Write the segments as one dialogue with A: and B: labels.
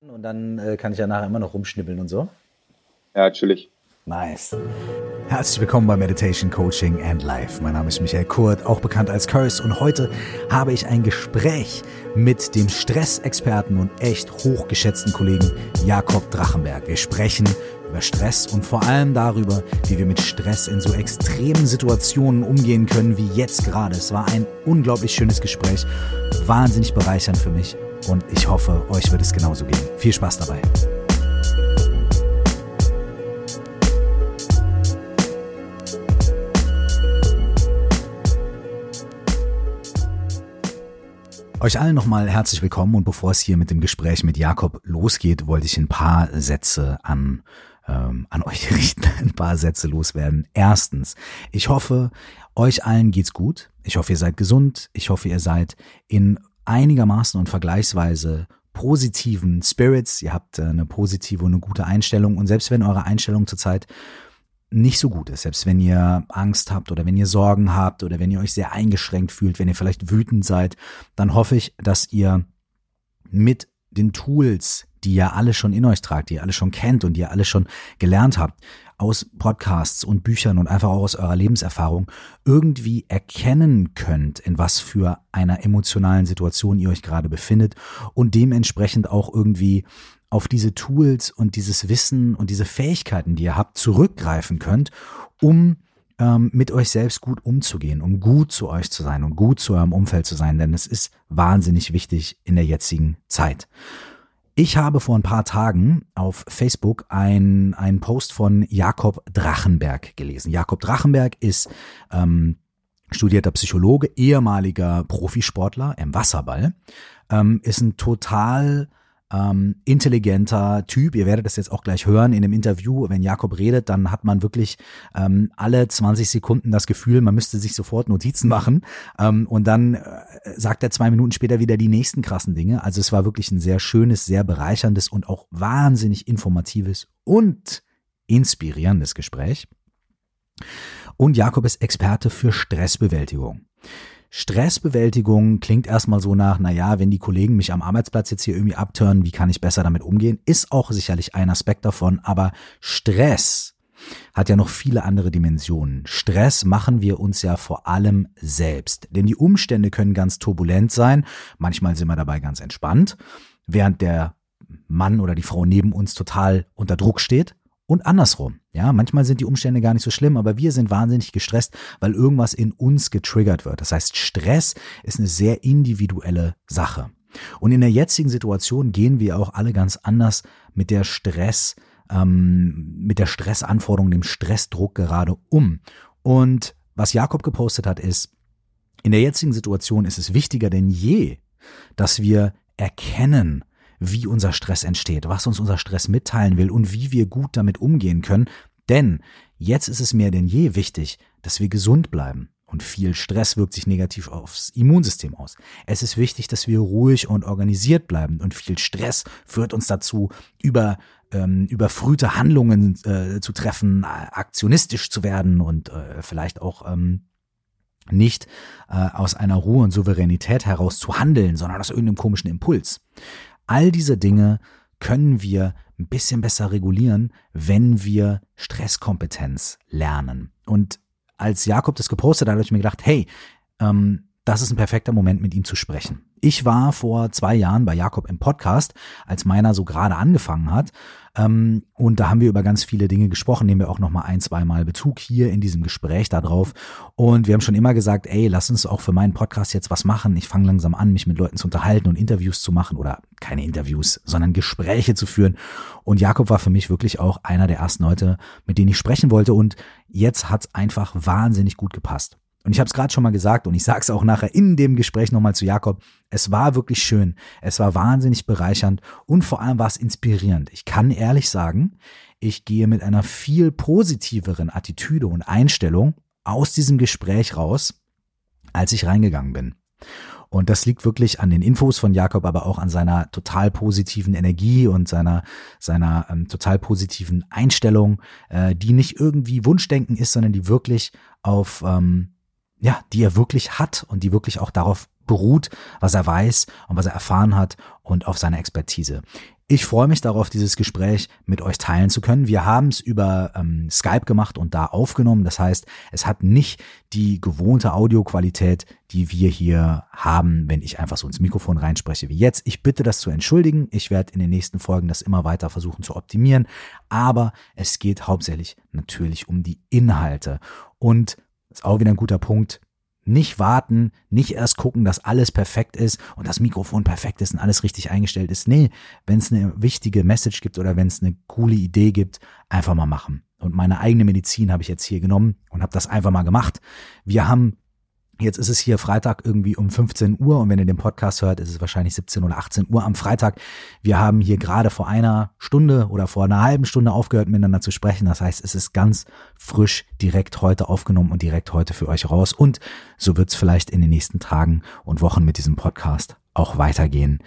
A: Und dann äh, kann ich ja nachher immer noch rumschnibbeln und so.
B: Ja, natürlich.
A: Nice. Herzlich willkommen bei Meditation Coaching and Life. Mein Name ist Michael Kurt, auch bekannt als Curse. Und heute habe ich ein Gespräch mit dem Stressexperten und echt hochgeschätzten Kollegen Jakob Drachenberg. Wir sprechen über Stress und vor allem darüber, wie wir mit Stress in so extremen Situationen umgehen können wie jetzt gerade. Es war ein unglaublich schönes Gespräch, wahnsinnig bereichernd für mich und ich hoffe, euch wird es genauso gehen. Viel Spaß dabei. Euch allen nochmal herzlich willkommen und bevor es hier mit dem Gespräch mit Jakob losgeht, wollte ich ein paar Sätze an ähm, an euch richten, ein paar Sätze loswerden. Erstens, ich hoffe, euch allen geht's gut. Ich hoffe, ihr seid gesund. Ich hoffe, ihr seid in einigermaßen und vergleichsweise positiven Spirits, ihr habt äh, eine positive und eine gute Einstellung. Und selbst wenn eure Einstellung zurzeit nicht so gut ist, selbst wenn ihr Angst habt oder wenn ihr Sorgen habt oder wenn ihr euch sehr eingeschränkt fühlt, wenn ihr vielleicht wütend seid, dann hoffe ich, dass ihr mit den Tools, die ihr alle schon in euch tragt, die ihr alle schon kennt und die ihr alle schon gelernt habt, aus Podcasts und Büchern und einfach auch aus eurer Lebenserfahrung irgendwie erkennen könnt, in was für einer emotionalen Situation ihr euch gerade befindet und dementsprechend auch irgendwie auf diese Tools und dieses Wissen und diese Fähigkeiten, die ihr habt, zurückgreifen könnt, um ähm, mit euch selbst gut umzugehen, um gut zu euch zu sein und gut zu eurem Umfeld zu sein, denn es ist wahnsinnig wichtig in der jetzigen Zeit. Ich habe vor ein paar Tagen auf Facebook ein, einen Post von Jakob Drachenberg gelesen. Jakob Drachenberg ist ähm, studierter Psychologe, ehemaliger Profisportler im Wasserball, ähm, ist ein total ähm, intelligenter Typ. Ihr werdet das jetzt auch gleich hören in dem Interview. Wenn Jakob redet, dann hat man wirklich ähm, alle 20 Sekunden das Gefühl, man müsste sich sofort Notizen machen. Ähm, und dann äh, sagt er zwei Minuten später wieder die nächsten krassen Dinge. Also es war wirklich ein sehr schönes, sehr bereicherndes und auch wahnsinnig informatives und inspirierendes Gespräch. Und Jakob ist Experte für Stressbewältigung. Stressbewältigung klingt erstmal so nach, naja, wenn die Kollegen mich am Arbeitsplatz jetzt hier irgendwie abtören, wie kann ich besser damit umgehen? Ist auch sicherlich ein Aspekt davon, aber Stress hat ja noch viele andere Dimensionen. Stress machen wir uns ja vor allem selbst, denn die Umstände können ganz turbulent sein, manchmal sind wir dabei ganz entspannt, während der Mann oder die Frau neben uns total unter Druck steht und andersrum. Ja, manchmal sind die Umstände gar nicht so schlimm, aber wir sind wahnsinnig gestresst, weil irgendwas in uns getriggert wird. Das heißt, Stress ist eine sehr individuelle Sache. Und in der jetzigen Situation gehen wir auch alle ganz anders mit der Stress, ähm, mit der Stressanforderung, dem Stressdruck gerade um. Und was Jakob gepostet hat, ist, in der jetzigen Situation ist es wichtiger denn je, dass wir erkennen, wie unser Stress entsteht, was uns unser Stress mitteilen will und wie wir gut damit umgehen können. Denn jetzt ist es mehr denn je wichtig, dass wir gesund bleiben. Und viel Stress wirkt sich negativ aufs Immunsystem aus. Es ist wichtig, dass wir ruhig und organisiert bleiben. Und viel Stress führt uns dazu, über ähm, überfrühte Handlungen äh, zu treffen, aktionistisch zu werden und äh, vielleicht auch ähm, nicht äh, aus einer Ruhe und Souveränität heraus zu handeln, sondern aus irgendeinem komischen Impuls. All diese Dinge können wir ein bisschen besser regulieren, wenn wir Stresskompetenz lernen. Und als Jakob das gepostet hat, habe ich mir gedacht, hey, ähm, das ist ein perfekter Moment, mit ihm zu sprechen. Ich war vor zwei Jahren bei Jakob im Podcast, als meiner so gerade angefangen hat. Ähm, und da haben wir über ganz viele Dinge gesprochen, nehmen wir auch nochmal ein, zwei Mal Bezug hier in diesem Gespräch darauf. Und wir haben schon immer gesagt, ey, lass uns auch für meinen Podcast jetzt was machen. Ich fange langsam an, mich mit Leuten zu unterhalten und Interviews zu machen oder keine Interviews, sondern Gespräche zu führen. Und Jakob war für mich wirklich auch einer der ersten Leute, mit denen ich sprechen wollte. Und jetzt hat's einfach wahnsinnig gut gepasst. Und ich habe es gerade schon mal gesagt und ich sage es auch nachher in dem Gespräch nochmal zu Jakob. Es war wirklich schön. Es war wahnsinnig bereichernd und vor allem war es inspirierend. Ich kann ehrlich sagen, ich gehe mit einer viel positiveren Attitüde und Einstellung aus diesem Gespräch raus, als ich reingegangen bin. Und das liegt wirklich an den Infos von Jakob, aber auch an seiner total positiven Energie und seiner, seiner ähm, total positiven Einstellung, äh, die nicht irgendwie Wunschdenken ist, sondern die wirklich auf ähm, ja, die er wirklich hat und die wirklich auch darauf beruht, was er weiß und was er erfahren hat und auf seine Expertise. Ich freue mich darauf, dieses Gespräch mit euch teilen zu können. Wir haben es über ähm, Skype gemacht und da aufgenommen. Das heißt, es hat nicht die gewohnte Audioqualität, die wir hier haben, wenn ich einfach so ins Mikrofon reinspreche wie jetzt. Ich bitte das zu entschuldigen. Ich werde in den nächsten Folgen das immer weiter versuchen zu optimieren. Aber es geht hauptsächlich natürlich um die Inhalte. Und ist auch wieder ein guter Punkt. Nicht warten, nicht erst gucken, dass alles perfekt ist und das Mikrofon perfekt ist und alles richtig eingestellt ist. Nee, wenn es eine wichtige Message gibt oder wenn es eine coole Idee gibt, einfach mal machen. Und meine eigene Medizin habe ich jetzt hier genommen und habe das einfach mal gemacht. Wir haben Jetzt ist es hier Freitag irgendwie um 15 Uhr und wenn ihr den Podcast hört, ist es wahrscheinlich 17 oder 18 Uhr am Freitag. Wir haben hier gerade vor einer Stunde oder vor einer halben Stunde aufgehört miteinander zu sprechen. Das heißt, es ist ganz frisch direkt heute aufgenommen und direkt heute für euch raus. Und so wird es vielleicht in den nächsten Tagen und Wochen mit diesem Podcast auch weitergehen.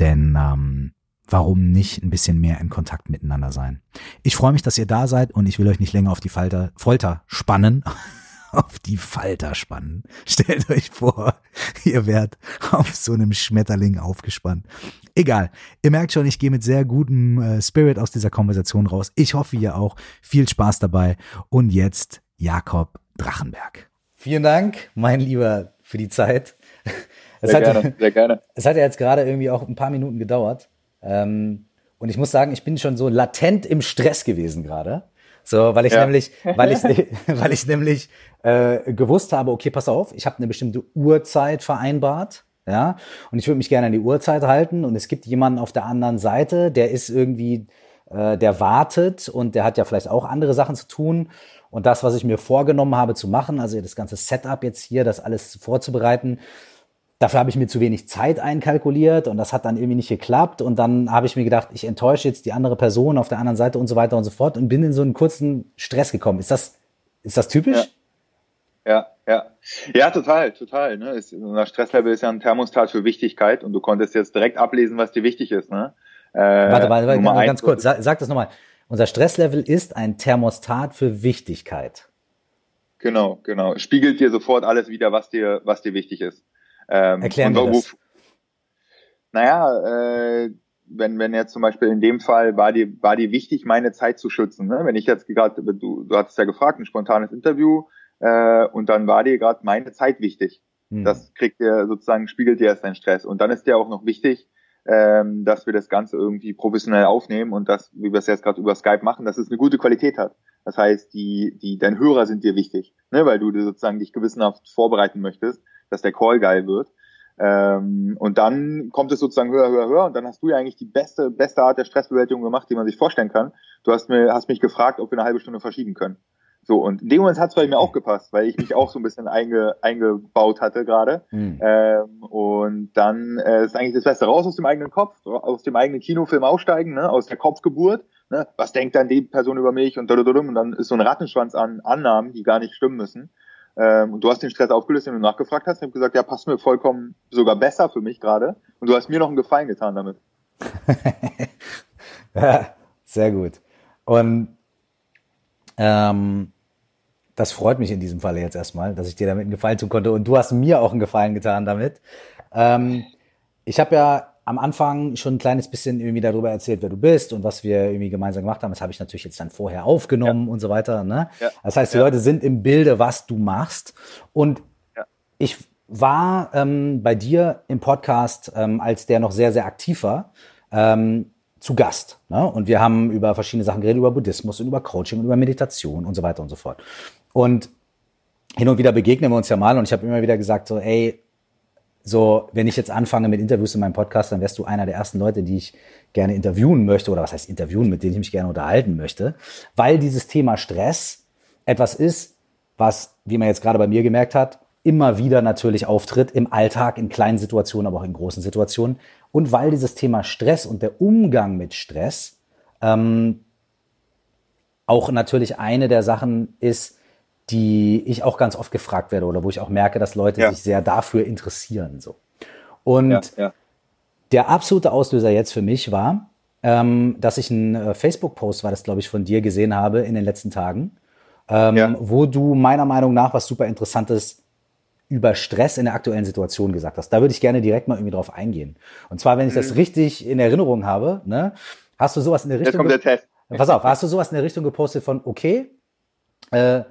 A: Denn ähm, warum nicht ein bisschen mehr in Kontakt miteinander sein? Ich freue mich, dass ihr da seid und ich will euch nicht länger auf die Falter, Folter spannen. Auf die Falter spannen. Stellt euch vor, ihr werdet auf so einem Schmetterling aufgespannt. Egal. Ihr merkt schon, ich gehe mit sehr gutem äh, Spirit aus dieser Konversation raus. Ich hoffe, ihr auch. Viel Spaß dabei. Und jetzt Jakob Drachenberg. Vielen Dank, mein Lieber, für die Zeit.
B: Es sehr hat, gerne, sehr gerne.
A: Es hat ja jetzt gerade irgendwie auch ein paar Minuten gedauert. Ähm, und ich muss sagen, ich bin schon so latent im Stress gewesen gerade. So, weil ich ja. nämlich, weil ich, weil ich nämlich äh, gewusst habe, okay, pass auf, ich habe eine bestimmte Uhrzeit vereinbart. Ja, und ich würde mich gerne an die Uhrzeit halten und es gibt jemanden auf der anderen Seite, der ist irgendwie, äh, der wartet und der hat ja vielleicht auch andere Sachen zu tun. Und das, was ich mir vorgenommen habe zu machen, also das ganze Setup jetzt hier, das alles vorzubereiten, Dafür habe ich mir zu wenig Zeit einkalkuliert und das hat dann irgendwie nicht geklappt. Und dann habe ich mir gedacht, ich enttäusche jetzt die andere Person auf der anderen Seite und so weiter und so fort und bin in so einen kurzen Stress gekommen. Ist das, ist das typisch?
B: Ja, ja, ja. Ja, total, total. Ne? Ist, unser Stresslevel ist ja ein Thermostat für Wichtigkeit und du konntest jetzt direkt ablesen, was dir wichtig ist. Ne?
A: Äh, warte, warte, warte ganz, ganz kurz, sag, sag das nochmal. Unser Stresslevel ist ein Thermostat für Wichtigkeit.
B: Genau, genau. Spiegelt dir sofort alles wieder, was dir, was dir wichtig ist.
A: Ähm, Erklären wir das.
B: Naja, äh, wenn, wenn jetzt zum Beispiel in dem Fall war dir, war dir wichtig, meine Zeit zu schützen. Ne? Wenn ich jetzt gerade, du, du hattest ja gefragt, ein spontanes Interview, äh, und dann war dir gerade meine Zeit wichtig. Hm. Das kriegt dir sozusagen, spiegelt dir erst deinen Stress. Und dann ist dir auch noch wichtig, ähm, dass wir das Ganze irgendwie professionell aufnehmen und das, wie wir es jetzt gerade über Skype machen, dass es eine gute Qualität hat. Das heißt, die, die, dein Hörer sind dir wichtig, ne? weil du sozusagen dich gewissenhaft vorbereiten möchtest dass der Call geil wird. Ähm, und dann kommt es sozusagen höher, höher, höher und dann hast du ja eigentlich die beste, beste Art der Stressbewältigung gemacht, die man sich vorstellen kann. Du hast mir, hast mich gefragt, ob wir eine halbe Stunde verschieben können. So, und in dem Moment hat es bei mir auch gepasst, weil ich mich auch so ein bisschen einge, eingebaut hatte gerade. Mhm. Ähm, und dann äh, ist eigentlich das Beste raus aus dem eigenen Kopf, aus dem eigenen Kinofilm aussteigen, ne, aus der Kopfgeburt. Ne, was denkt dann die Person über mich und, und dann ist so ein Rattenschwanz an Annahmen, die gar nicht stimmen müssen. Ähm, und du hast den Stress aufgelöst, den du nachgefragt hast. Ich habe gesagt, ja, passt mir vollkommen sogar besser für mich gerade. Und du hast mir noch einen Gefallen getan damit.
A: ja, sehr gut. Und ähm, das freut mich in diesem Falle jetzt erstmal, dass ich dir damit einen Gefallen tun konnte. Und du hast mir auch einen Gefallen getan damit. Ähm, ich habe ja am Anfang schon ein kleines bisschen irgendwie darüber erzählt, wer du bist und was wir irgendwie gemeinsam gemacht haben. Das habe ich natürlich jetzt dann vorher aufgenommen ja. und so weiter. Ne? Ja. Das heißt, die ja. Leute sind im Bilde, was du machst. Und ich war ähm, bei dir im Podcast, ähm, als der noch sehr, sehr aktiv war, ähm, zu Gast. Ne? Und wir haben über verschiedene Sachen geredet, über Buddhismus und über Coaching und über Meditation und so weiter und so fort. Und hin und wieder begegnen wir uns ja mal und ich habe immer wieder gesagt, so, ey, so, wenn ich jetzt anfange mit Interviews in meinem Podcast, dann wärst du einer der ersten Leute, die ich gerne interviewen möchte, oder was heißt interviewen, mit denen ich mich gerne unterhalten möchte, weil dieses Thema Stress etwas ist, was, wie man jetzt gerade bei mir gemerkt hat, immer wieder natürlich auftritt im Alltag, in kleinen Situationen, aber auch in großen Situationen. Und weil dieses Thema Stress und der Umgang mit Stress ähm, auch natürlich eine der Sachen ist, die ich auch ganz oft gefragt werde oder wo ich auch merke, dass Leute ja. sich sehr dafür interessieren. So. Und ja, ja. der absolute Auslöser jetzt für mich war, ähm, dass ich einen äh, Facebook-Post, war das glaube ich von dir gesehen habe in den letzten Tagen, ähm, wo du meiner Meinung nach was super Interessantes über Stress in der aktuellen Situation gesagt hast. Da würde ich gerne direkt mal irgendwie drauf eingehen. Und zwar, wenn ich das mhm. richtig in Erinnerung habe, ne, hast du sowas in der Richtung. Jetzt kommt der Test. Pass auf, hast du sowas in der Richtung gepostet von, okay, äh,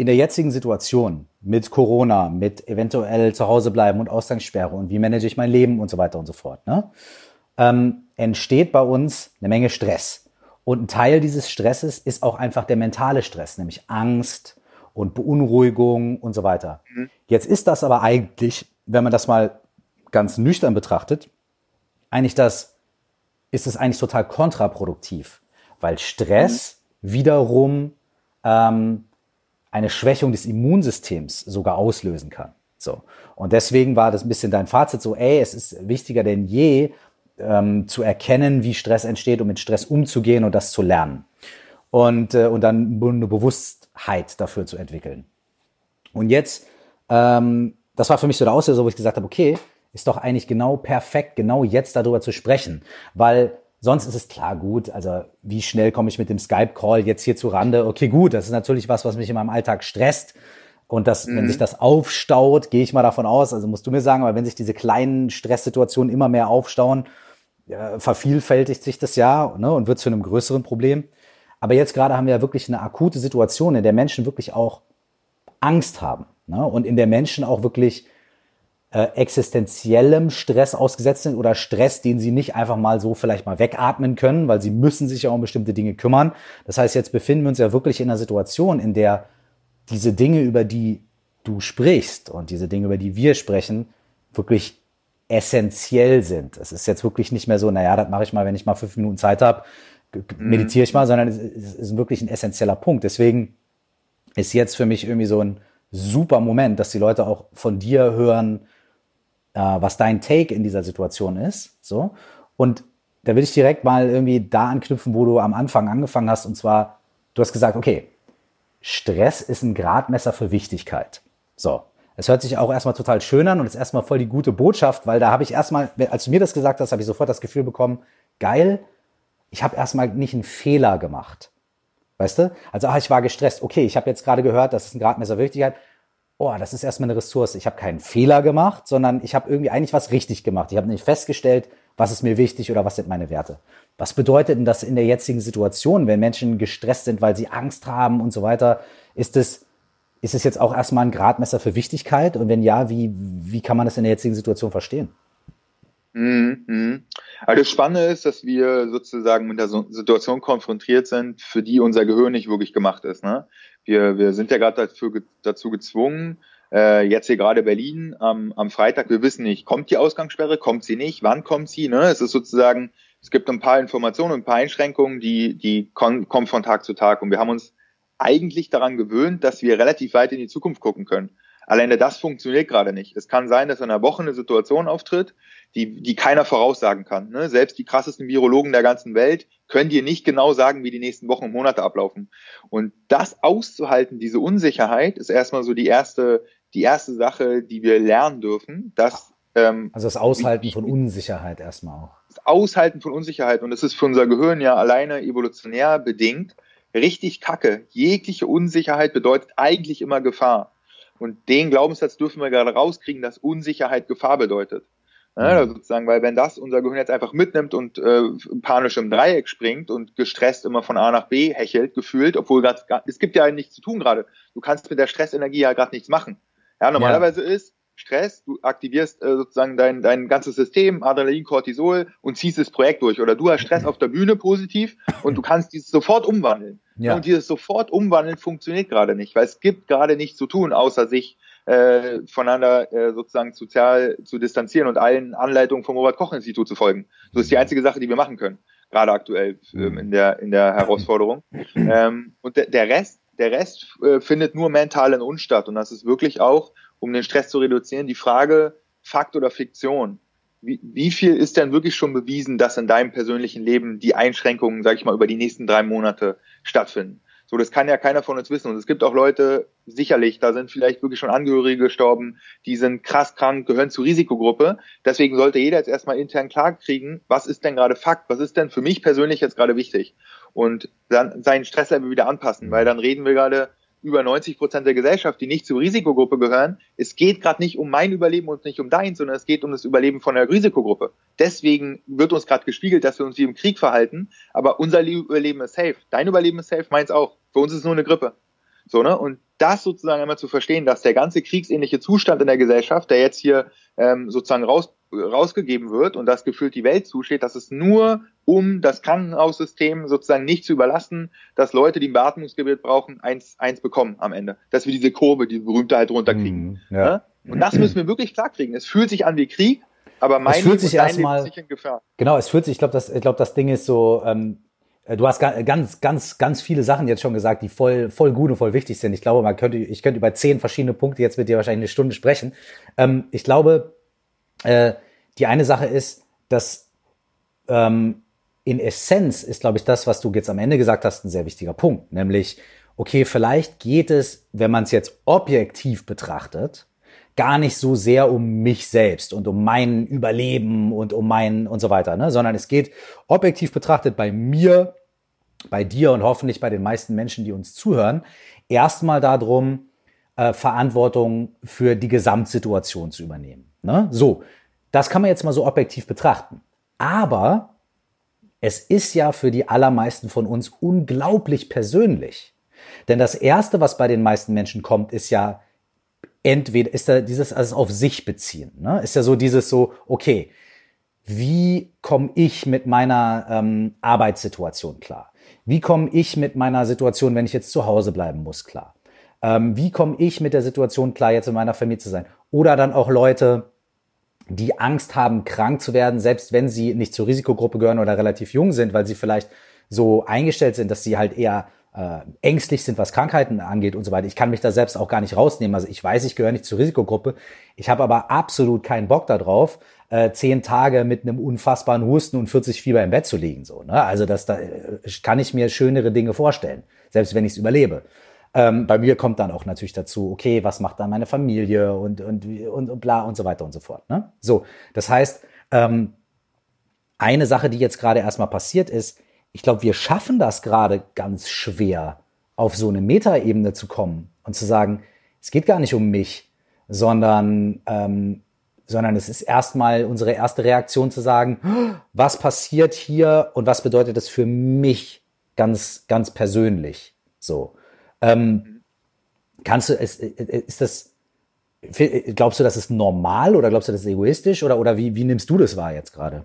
A: in der jetzigen Situation mit Corona, mit eventuell zu Hause bleiben und Ausgangssperre und wie manage ich mein Leben und so weiter und so fort, ne, ähm, entsteht bei uns eine Menge Stress. Und ein Teil dieses Stresses ist auch einfach der mentale Stress, nämlich Angst, und Beunruhigung und so weiter. Mhm. Jetzt ist das aber eigentlich, wenn man das mal ganz nüchtern betrachtet, eigentlich das, ist es eigentlich total kontraproduktiv, weil Stress mhm. wiederum ähm, eine Schwächung des Immunsystems sogar auslösen kann. So. Und deswegen war das ein bisschen dein Fazit so, ey, es ist wichtiger denn je, ähm, zu erkennen, wie Stress entsteht, um mit Stress umzugehen und das zu lernen. Und, äh, und dann eine Bewusst Offenheit dafür zu entwickeln. Und jetzt, ähm, das war für mich so der Auslöser, wo ich gesagt habe, okay, ist doch eigentlich genau perfekt, genau jetzt darüber zu sprechen, weil sonst ist es klar gut, also wie schnell komme ich mit dem Skype-Call jetzt hier zu Rande? Okay, gut, das ist natürlich was, was mich in meinem Alltag stresst. Und das, mhm. wenn sich das aufstaut, gehe ich mal davon aus, also musst du mir sagen, aber wenn sich diese kleinen Stresssituationen immer mehr aufstauen, äh, vervielfältigt sich das ja ne, und wird zu einem größeren Problem. Aber jetzt gerade haben wir ja wirklich eine akute Situation, in der Menschen wirklich auch Angst haben ne? und in der Menschen auch wirklich äh, existenziellem Stress ausgesetzt sind oder Stress, den sie nicht einfach mal so vielleicht mal wegatmen können, weil sie müssen sich ja um bestimmte Dinge kümmern. Das heißt, jetzt befinden wir uns ja wirklich in einer Situation, in der diese Dinge, über die du sprichst und diese Dinge, über die wir sprechen, wirklich essentiell sind. Es ist jetzt wirklich nicht mehr so, naja, das mache ich mal, wenn ich mal fünf Minuten Zeit habe meditiere ich mal, sondern es ist wirklich ein essentieller Punkt. Deswegen ist jetzt für mich irgendwie so ein super Moment, dass die Leute auch von dir hören, äh, was dein Take in dieser Situation ist. So. Und da will ich direkt mal irgendwie da anknüpfen, wo du am Anfang angefangen hast. Und zwar, du hast gesagt, okay, Stress ist ein Gradmesser für Wichtigkeit. So. Es hört sich auch erstmal total schön an und ist erstmal voll die gute Botschaft, weil da habe ich erstmal, als du mir das gesagt hast, habe ich sofort das Gefühl bekommen, geil, ich habe erstmal nicht einen Fehler gemacht. Weißt du? Also, ach, ich war gestresst. Okay, ich habe jetzt gerade gehört, das ist ein Gradmesser Wichtigkeit. Oh, das ist erstmal eine Ressource. Ich habe keinen Fehler gemacht, sondern ich habe irgendwie eigentlich was richtig gemacht. Ich habe nicht festgestellt, was ist mir wichtig oder was sind meine Werte. Was bedeutet denn das in der jetzigen Situation, wenn Menschen gestresst sind, weil sie Angst haben und so weiter? Ist es, ist es jetzt auch erstmal ein Gradmesser für Wichtigkeit? Und wenn ja, wie, wie kann man das in der jetzigen Situation verstehen?
B: Mhm. Also das Spannende ist, dass wir sozusagen mit der Situation konfrontiert sind, für die unser Gehirn nicht wirklich gemacht ist. Ne? Wir, wir sind ja gerade dazu gezwungen, äh, jetzt hier gerade Berlin am, am Freitag, wir wissen nicht, kommt die Ausgangssperre, kommt sie nicht, wann kommt sie? Ne? Es ist sozusagen, es gibt ein paar Informationen und ein paar Einschränkungen, die, die kommen von Tag zu Tag. Und wir haben uns eigentlich daran gewöhnt, dass wir relativ weit in die Zukunft gucken können. Alleine das funktioniert gerade nicht. Es kann sein, dass in einer Woche eine Situation auftritt, die, die keiner voraussagen kann. Ne? Selbst die krassesten Virologen der ganzen Welt können dir nicht genau sagen, wie die nächsten Wochen und Monate ablaufen. Und das auszuhalten, diese Unsicherheit, ist erstmal so die erste, die erste Sache, die wir lernen dürfen. Dass,
A: ähm, also das Aushalten wie, von Unsicherheit erstmal auch.
B: Das Aushalten von Unsicherheit. Und das ist für unser Gehirn ja alleine evolutionär bedingt richtig kacke. Jegliche Unsicherheit bedeutet eigentlich immer Gefahr. Und den Glaubenssatz dürfen wir gerade rauskriegen, dass Unsicherheit Gefahr bedeutet. Ja, mhm. sozusagen, weil wenn das unser Gehirn jetzt einfach mitnimmt und äh, panisch im Dreieck springt und gestresst immer von A nach B hechelt, gefühlt, obwohl grad, es gibt ja nichts zu tun gerade. Du kannst mit der Stressenergie ja gerade nichts machen. Ja, normalerweise ja. ist Stress, du aktivierst äh, sozusagen dein, dein ganzes System, Adrenalin, Cortisol und ziehst das Projekt durch. Oder du hast Stress auf der Bühne positiv und du kannst dieses sofort umwandeln. Ja. Und dieses sofort umwandeln funktioniert gerade nicht, weil es gibt gerade nichts zu tun, außer sich äh, voneinander äh, sozusagen sozial zu distanzieren und allen Anleitungen vom Robert-Koch-Institut zu folgen. Das ist die einzige Sache, die wir machen können, gerade aktuell ähm, in der in der Herausforderung. Ähm, und de der Rest, der Rest äh, findet nur mental in uns statt und das ist wirklich auch, um den Stress zu reduzieren, die Frage Fakt oder Fiktion. Wie, wie viel ist denn wirklich schon bewiesen, dass in deinem persönlichen Leben die Einschränkungen, sage ich mal, über die nächsten drei Monate stattfinden? So, das kann ja keiner von uns wissen. Und es gibt auch Leute, sicherlich, da sind vielleicht wirklich schon Angehörige gestorben, die sind krass krank, gehören zur Risikogruppe. Deswegen sollte jeder jetzt erstmal intern klar kriegen, was ist denn gerade Fakt, was ist denn für mich persönlich jetzt gerade wichtig? Und dann seinen Stresslevel wieder anpassen, weil dann reden wir gerade über 90 Prozent der Gesellschaft, die nicht zur Risikogruppe gehören. Es geht gerade nicht um mein Überleben und nicht um dein, sondern es geht um das Überleben von der Risikogruppe. Deswegen wird uns gerade gespiegelt, dass wir uns wie im Krieg verhalten, aber unser Überleben ist safe. Dein Überleben ist safe, meins auch. Für uns ist es nur eine Grippe. So, ne? Und das sozusagen einmal zu verstehen, dass der ganze kriegsähnliche Zustand in der Gesellschaft, der jetzt hier ähm, sozusagen raus, rausgegeben wird und das gefühlt die Welt zusteht, dass es nur um das Krankenhaussystem sozusagen nicht zu überlassen, dass Leute, die ein Beatmungsgebiet brauchen, eins, eins bekommen am Ende. Dass wir diese Kurve, die berühmte halt runterkriegen. Mm, ja. ja. Und das müssen wir wirklich klarkriegen. Es fühlt sich an wie Krieg, aber mein
A: es fühlt sich erstmal in Gefahr. Genau, es fühlt sich, ich glaube, das, ich glaube, das Ding ist so, ähm, äh, du hast ganz, ganz, ganz viele Sachen jetzt schon gesagt, die voll, voll gut und voll wichtig sind. Ich glaube, man könnte, ich könnte über zehn verschiedene Punkte jetzt mit dir wahrscheinlich eine Stunde sprechen. Ähm, ich glaube, äh, die eine Sache ist, dass ähm, in Essenz ist, glaube ich, das, was du jetzt am Ende gesagt hast, ein sehr wichtiger Punkt. Nämlich, okay, vielleicht geht es, wenn man es jetzt objektiv betrachtet, gar nicht so sehr um mich selbst und um mein Überleben und um mein und so weiter, ne? sondern es geht objektiv betrachtet bei mir, bei dir und hoffentlich bei den meisten Menschen, die uns zuhören, erstmal darum, äh, Verantwortung für die Gesamtsituation zu übernehmen. Ne? So, das kann man jetzt mal so objektiv betrachten. Aber es ist ja für die allermeisten von uns unglaublich persönlich. Denn das Erste, was bei den meisten Menschen kommt, ist ja, entweder ist da dieses also auf sich beziehen. Ne? Ist ja so dieses so, okay, wie komme ich mit meiner ähm, Arbeitssituation klar? Wie komme ich mit meiner Situation, wenn ich jetzt zu Hause bleiben muss, klar? Ähm, wie komme ich mit der Situation klar, jetzt in meiner Familie zu sein? Oder dann auch Leute, die Angst haben, krank zu werden, selbst wenn sie nicht zur Risikogruppe gehören oder relativ jung sind, weil sie vielleicht so eingestellt sind, dass sie halt eher äh, ängstlich sind, was Krankheiten angeht und so weiter. Ich kann mich da selbst auch gar nicht rausnehmen. Also ich weiß, ich gehöre nicht zur Risikogruppe. Ich habe aber absolut keinen Bock darauf, äh, zehn Tage mit einem unfassbaren Husten und 40 Fieber im Bett zu liegen. So, ne? Also das da äh, kann ich mir schönere Dinge vorstellen, selbst wenn ich es überlebe. Ähm, bei mir kommt dann auch natürlich dazu, okay, was macht dann meine Familie und, und, und, und bla und so weiter und so fort. Ne? So, das heißt, ähm, eine Sache, die jetzt gerade erstmal passiert ist, ich glaube, wir schaffen das gerade ganz schwer, auf so eine Metaebene zu kommen und zu sagen, es geht gar nicht um mich, sondern, ähm, sondern es ist erstmal unsere erste Reaktion zu sagen, was passiert hier und was bedeutet das für mich ganz, ganz persönlich? So. Ähm, kannst du, ist, ist das, glaubst du, das ist normal oder glaubst du, das ist egoistisch oder, oder wie, wie nimmst du das wahr jetzt gerade?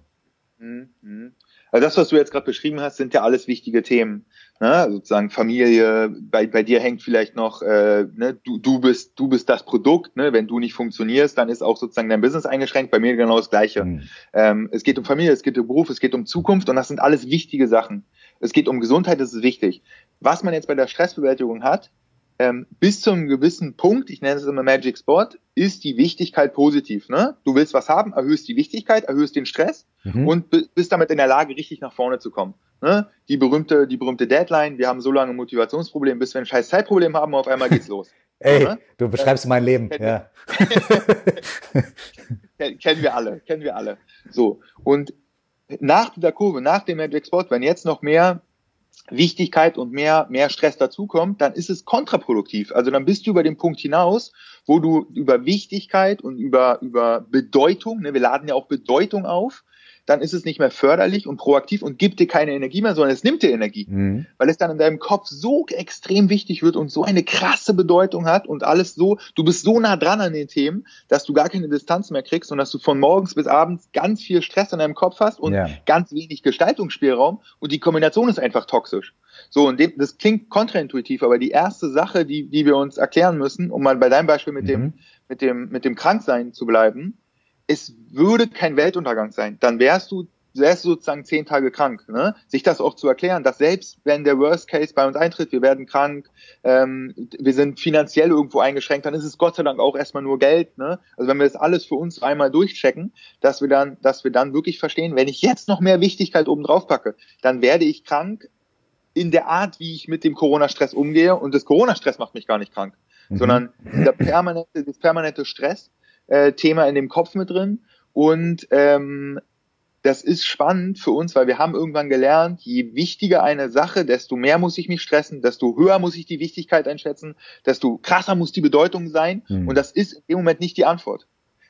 B: Mhm. Also das, was du jetzt gerade beschrieben hast, sind ja alles wichtige Themen. Ne? Sozusagen Familie, bei, bei dir hängt vielleicht noch, äh, ne? du, du, bist, du bist das Produkt, ne? wenn du nicht funktionierst, dann ist auch sozusagen dein Business eingeschränkt, bei mir genau das Gleiche. Mhm. Ähm, es geht um Familie, es geht um Beruf, es geht um Zukunft und das sind alles wichtige Sachen. Es geht um Gesundheit, das ist wichtig. Was man jetzt bei der Stressbewältigung hat, ähm, bis zu einem gewissen Punkt, ich nenne es immer Magic Spot, ist die Wichtigkeit positiv. Ne? Du willst was haben, erhöhst die Wichtigkeit, erhöhst den Stress mhm. und bist damit in der Lage, richtig nach vorne zu kommen. Ne? Die berühmte, die berühmte Deadline, wir haben so lange Motivationsproblem, bis wir ein scheiß Zeitproblem haben und auf einmal geht's los.
A: Ey, ne? du beschreibst äh, mein Leben. Kennen ja.
B: Wir. kennen wir alle, kennen wir alle. So. Und nach dieser Kurve, nach dem Magic Spot, wenn jetzt noch mehr Wichtigkeit und mehr, mehr Stress dazukommt, dann ist es kontraproduktiv. Also dann bist du über den Punkt hinaus, wo du über Wichtigkeit und über, über Bedeutung, ne, wir laden ja auch Bedeutung auf, dann ist es nicht mehr förderlich und proaktiv und gibt dir keine Energie mehr, sondern es nimmt dir Energie, mhm. weil es dann in deinem Kopf so extrem wichtig wird und so eine krasse Bedeutung hat und alles so, du bist so nah dran an den Themen, dass du gar keine Distanz mehr kriegst und dass du von morgens bis abends ganz viel Stress in deinem Kopf hast und ja. ganz wenig Gestaltungsspielraum und die Kombination ist einfach toxisch. So, und dem, das klingt kontraintuitiv, aber die erste Sache, die, die wir uns erklären müssen, um mal bei deinem Beispiel mit mhm. dem, mit dem, mit dem Kranksein zu bleiben, es würde kein Weltuntergang sein. Dann wärst du, wärst du sozusagen zehn Tage krank. Ne? Sich das auch zu erklären, dass selbst wenn der Worst Case bei uns eintritt, wir werden krank, ähm, wir sind finanziell irgendwo eingeschränkt, dann ist es Gott sei Dank auch erstmal nur Geld. Ne? Also wenn wir das alles für uns einmal durchchecken, dass wir dann, dass wir dann wirklich verstehen, wenn ich jetzt noch mehr Wichtigkeit oben drauf packe, dann werde ich krank in der Art, wie ich mit dem Corona-Stress umgehe. Und das Corona-Stress macht mich gar nicht krank, mhm. sondern der permanente, das permanente Stress äh, Thema in dem Kopf mit drin und ähm, das ist spannend für uns, weil wir haben irgendwann gelernt, je wichtiger eine Sache, desto mehr muss ich mich stressen, desto höher muss ich die Wichtigkeit einschätzen, desto krasser muss die Bedeutung sein. Mhm. Und das ist dem Moment nicht die Antwort.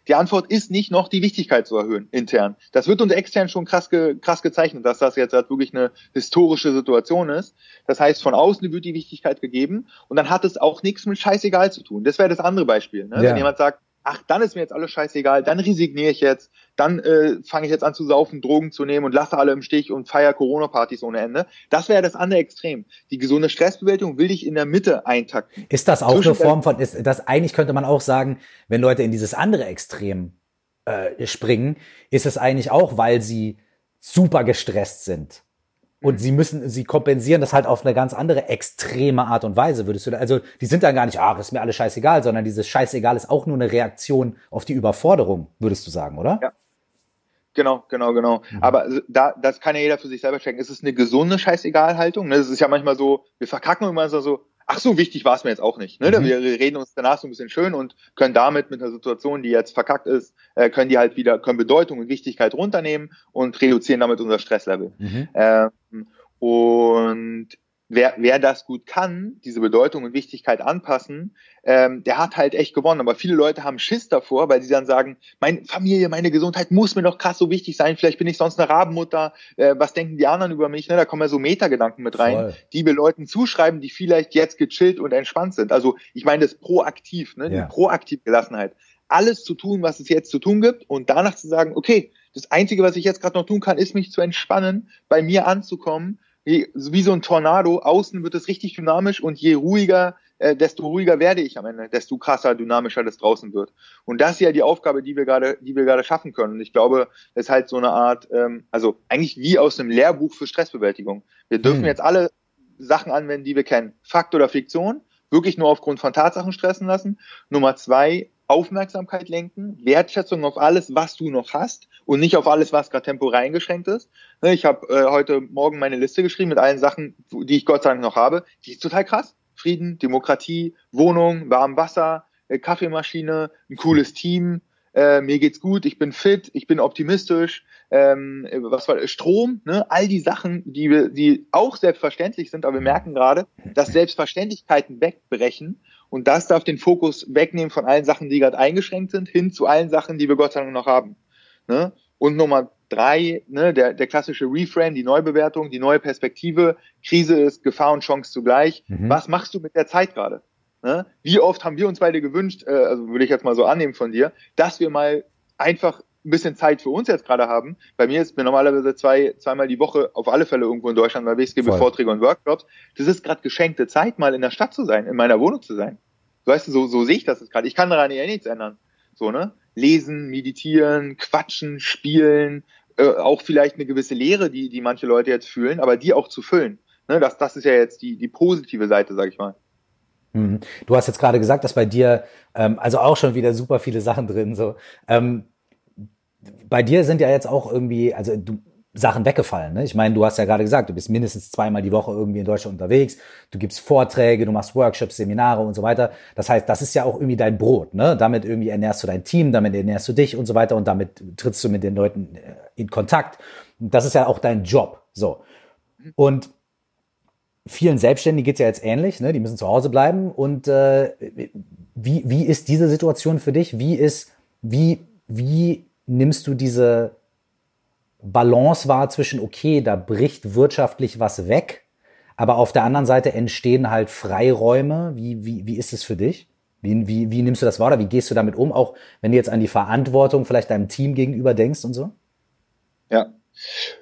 B: Die Antwort ist nicht noch die Wichtigkeit zu erhöhen intern. Das wird uns extern schon krass, ge, krass gezeichnet, dass das jetzt halt wirklich eine historische Situation ist. Das heißt, von außen wird die Wichtigkeit gegeben und dann hat es auch nichts mit scheißegal zu tun. Das wäre das andere Beispiel. Ne? Ja. Wenn jemand sagt, ach, dann ist mir jetzt alles scheißegal, dann resigniere ich jetzt, dann äh, fange ich jetzt an zu saufen, Drogen zu nehmen und lasse alle im Stich und feiere Corona-Partys ohne Ende. Das wäre das andere Extrem. Die gesunde Stressbewältigung will dich in der Mitte eintakten.
A: Ist das auch Zwischen eine Form von, ist das eigentlich könnte man auch sagen, wenn Leute in dieses andere Extrem äh, springen, ist es eigentlich auch, weil sie super gestresst sind und sie müssen, sie kompensieren das halt auf eine ganz andere extreme Art und Weise, würdest du da, also die sind dann gar nicht, ah, ist mir alles scheißegal, sondern dieses Scheißegal ist auch nur eine Reaktion auf die Überforderung, würdest du sagen, oder? Ja.
B: Genau, genau, genau. Mhm. Aber da, das kann ja jeder für sich selber checken. Ist es eine gesunde Scheißegal-Haltung? Das ist ja manchmal so, wir verkacken immer so, ach so wichtig war es mir jetzt auch nicht. Ne? Mhm. Wir reden uns danach so ein bisschen schön und können damit mit einer Situation, die jetzt verkackt ist, äh, können die halt wieder, können Bedeutung und Wichtigkeit runternehmen und reduzieren damit unser Stresslevel. Mhm. Ähm, und wer, wer das gut kann, diese Bedeutung und Wichtigkeit anpassen, ähm, der hat halt echt gewonnen. Aber viele Leute haben Schiss davor, weil sie dann sagen, meine Familie, meine Gesundheit muss mir doch krass so wichtig sein. Vielleicht bin ich sonst eine Rabenmutter. Äh, was denken die anderen über mich? Ne? Da kommen ja so Metagedanken mit rein, Voll. die wir Leuten zuschreiben, die vielleicht jetzt gechillt und entspannt sind. Also ich meine das proaktiv, ne? Ja. die proaktive Gelassenheit. Alles zu tun, was es jetzt zu tun gibt und danach zu sagen, okay, das Einzige, was ich jetzt gerade noch tun kann, ist mich zu entspannen, bei mir anzukommen wie, wie so ein Tornado, außen wird es richtig dynamisch und je ruhiger, äh, desto ruhiger werde ich am Ende, desto krasser, dynamischer das draußen wird. Und das ist ja die Aufgabe, die wir gerade, die wir gerade schaffen können. Und ich glaube, es ist halt so eine Art, ähm, also eigentlich wie aus einem Lehrbuch für Stressbewältigung. Wir dürfen hm. jetzt alle Sachen anwenden, die wir kennen. Fakt oder Fiktion, wirklich nur aufgrund von Tatsachen stressen lassen. Nummer zwei, Aufmerksamkeit lenken, Wertschätzung auf alles, was du noch hast und nicht auf alles, was gerade temporär eingeschränkt ist. Ne, ich habe äh, heute Morgen meine Liste geschrieben mit allen Sachen, die ich Gott sei Dank noch habe. Die ist total krass. Frieden, Demokratie, Wohnung, warm Wasser, äh, Kaffeemaschine, ein cooles Team, äh, mir geht's gut, ich bin fit, ich bin optimistisch, ähm, was war Strom, ne? all die Sachen, die die auch selbstverständlich sind, aber wir merken gerade, dass Selbstverständlichkeiten wegbrechen und das darf den Fokus wegnehmen von allen Sachen, die gerade eingeschränkt sind, hin zu allen Sachen, die wir Gott sei Dank noch haben. Ne? Und Nummer drei, ne, der, der klassische Reframe, die Neubewertung, die neue Perspektive. Krise ist Gefahr und Chance zugleich. Mhm. Was machst du mit der Zeit gerade? Ne? Wie oft haben wir uns beide gewünscht, äh, also würde ich jetzt mal so annehmen von dir, dass wir mal einfach ein bisschen Zeit für uns jetzt gerade haben. Bei mir ist mir normalerweise zwei, zweimal die Woche auf alle Fälle irgendwo in Deutschland weil ich gebe Voll. Vorträge und Workshops. Das ist gerade geschenkte Zeit, mal in der Stadt zu sein, in meiner Wohnung zu sein. Weißt du, so, so sehe ich das gerade. Ich kann daran ja nichts ändern. So, ne? Lesen, meditieren, quatschen, spielen, äh, auch vielleicht eine gewisse Lehre, die, die manche Leute jetzt fühlen, aber die auch zu füllen. Ne? Das, das ist ja jetzt die, die positive Seite, sag ich mal.
A: Mhm. Du hast jetzt gerade gesagt, dass bei dir, ähm, also auch schon wieder super viele Sachen drin, so. Ähm, bei dir sind ja jetzt auch irgendwie, also du, Sachen weggefallen. Ne? Ich meine, du hast ja gerade gesagt, du bist mindestens zweimal die Woche irgendwie in Deutschland unterwegs, du gibst Vorträge, du machst Workshops, Seminare und so weiter. Das heißt, das ist ja auch irgendwie dein Brot. Ne? Damit irgendwie ernährst du dein Team, damit ernährst du dich und so weiter und damit trittst du mit den Leuten äh, in Kontakt. Das ist ja auch dein Job. So. Und vielen Selbstständigen geht's ja jetzt ähnlich, ne? die müssen zu Hause bleiben. Und äh, wie, wie ist diese Situation für dich? Wie ist, wie, wie nimmst du diese Balance wahr zwischen, okay, da bricht wirtschaftlich was weg, aber auf der anderen Seite entstehen halt Freiräume. Wie, wie, wie ist es für dich? Wie, wie, wie nimmst du das wahr oder wie gehst du damit um, auch wenn du jetzt an die Verantwortung vielleicht deinem Team gegenüber denkst und so?
B: Ja,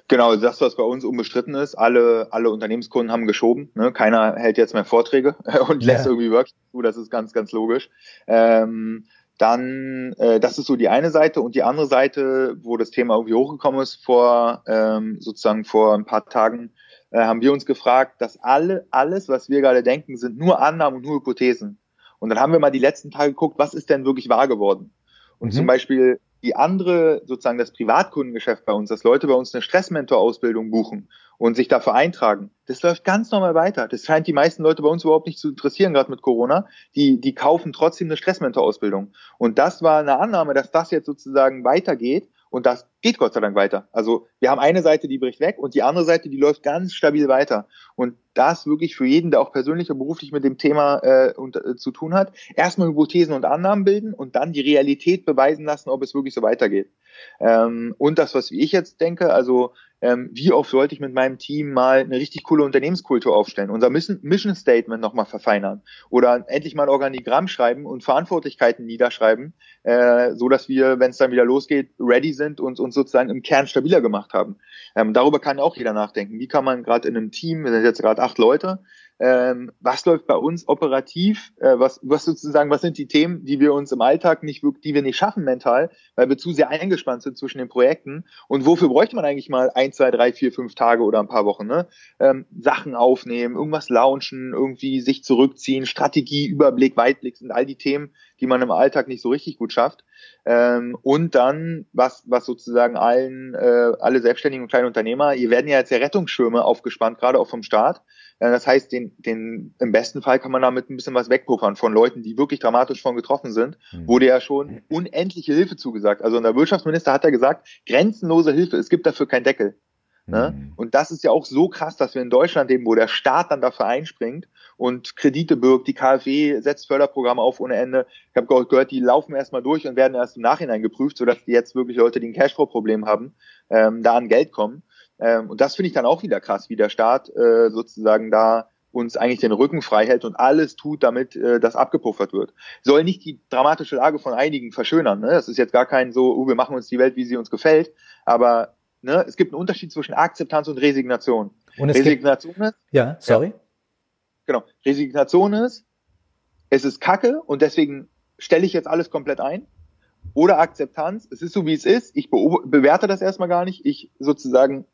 B: Genau, das, was bei uns unbestritten ist, alle, alle Unternehmenskunden haben geschoben. Ne? Keiner hält jetzt mehr Vorträge und lässt ja. irgendwie Workshops zu, das ist ganz, ganz logisch. Ähm, dann, äh, das ist so die eine Seite und die andere Seite, wo das Thema irgendwie hochgekommen ist vor ähm, sozusagen vor ein paar Tagen, äh, haben wir uns gefragt, dass alle alles, was wir gerade denken, sind nur Annahmen und nur Hypothesen. Und dann haben wir mal die letzten Tage geguckt, was ist denn wirklich wahr geworden? Und mhm. zum Beispiel die andere, sozusagen das Privatkundengeschäft bei uns, dass Leute bei uns eine Stressmentor-Ausbildung buchen und sich dafür eintragen, das läuft ganz normal weiter. Das scheint die meisten Leute bei uns überhaupt nicht zu interessieren, gerade mit Corona. Die, die kaufen trotzdem eine Stressmentor-Ausbildung. Und das war eine Annahme, dass das jetzt sozusagen weitergeht Und das geht Gott sei Dank weiter. Also wir haben eine Seite, die bricht weg und die andere Seite, die läuft ganz stabil weiter. Und das wirklich für jeden, der auch persönlich und beruflich mit dem Thema äh, und, äh, zu tun hat, erstmal Hypothesen und Annahmen bilden und dann die Realität beweisen lassen, ob es wirklich so weitergeht. Ähm, und das, was ich jetzt denke, also ähm, wie oft sollte ich mit meinem Team mal eine richtig coole Unternehmenskultur aufstellen, unser Mission Statement nochmal verfeinern oder endlich mal ein Organigramm schreiben und Verantwortlichkeiten niederschreiben, äh, so dass wir, wenn es dann wieder losgeht, ready sind und uns sozusagen im Kern stabiler gemacht haben. Ähm, darüber kann auch jeder nachdenken. Wie kann man gerade in einem Team, wir sind jetzt gerade acht Leute, ähm, was läuft bei uns operativ, äh, was, was sozusagen, was sind die Themen, die wir uns im Alltag nicht, die wir nicht schaffen mental, weil wir zu sehr eingespannt sind zwischen den Projekten und wofür bräuchte man eigentlich mal ein, zwei, drei, vier, fünf Tage oder ein paar Wochen, ne? Ähm, Sachen aufnehmen, irgendwas launchen, irgendwie sich zurückziehen, Strategie, Überblick, Weitblick sind all die Themen, die man im Alltag nicht so richtig gut schafft. Ähm, und dann, was, was sozusagen allen, äh, alle Selbstständigen und kleinen Unternehmer, hier werden ja jetzt ja Rettungsschirme aufgespannt, gerade auch vom Staat. Äh, das heißt, den, den, im besten Fall kann man damit ein bisschen was wegpuffern von Leuten, die wirklich dramatisch von getroffen sind, mhm. wurde ja schon unendliche Hilfe zugesagt. Also der Wirtschaftsminister hat ja gesagt, grenzenlose Hilfe, es gibt dafür keinen Deckel. Ne? Mhm. Und das ist ja auch so krass, dass wir in Deutschland leben, wo der Staat dann dafür einspringt und Kredite birgt, die KfW setzt Förderprogramme auf ohne Ende. Ich habe gehört, die laufen erstmal durch und werden erst im Nachhinein geprüft, sodass die jetzt wirklich Leute, die ein Cashflow-Problem haben, ähm, da an Geld kommen. Ähm, und das finde ich dann auch wieder krass, wie der Staat äh, sozusagen da uns eigentlich den Rücken frei hält und alles tut, damit äh, das abgepuffert wird. Soll nicht die dramatische Lage von einigen verschönern. Ne? Das ist jetzt gar kein so, oh, wir machen uns die Welt, wie sie uns gefällt. Aber ne, es gibt einen Unterschied zwischen Akzeptanz und Resignation.
A: Und es Resignation gibt, ist. Ja, sorry. Ja,
B: genau. Resignation ist, es ist Kacke und deswegen stelle ich jetzt alles komplett ein. Oder Akzeptanz, es ist so wie es ist, ich bewerte das erstmal gar nicht, ich sozusagen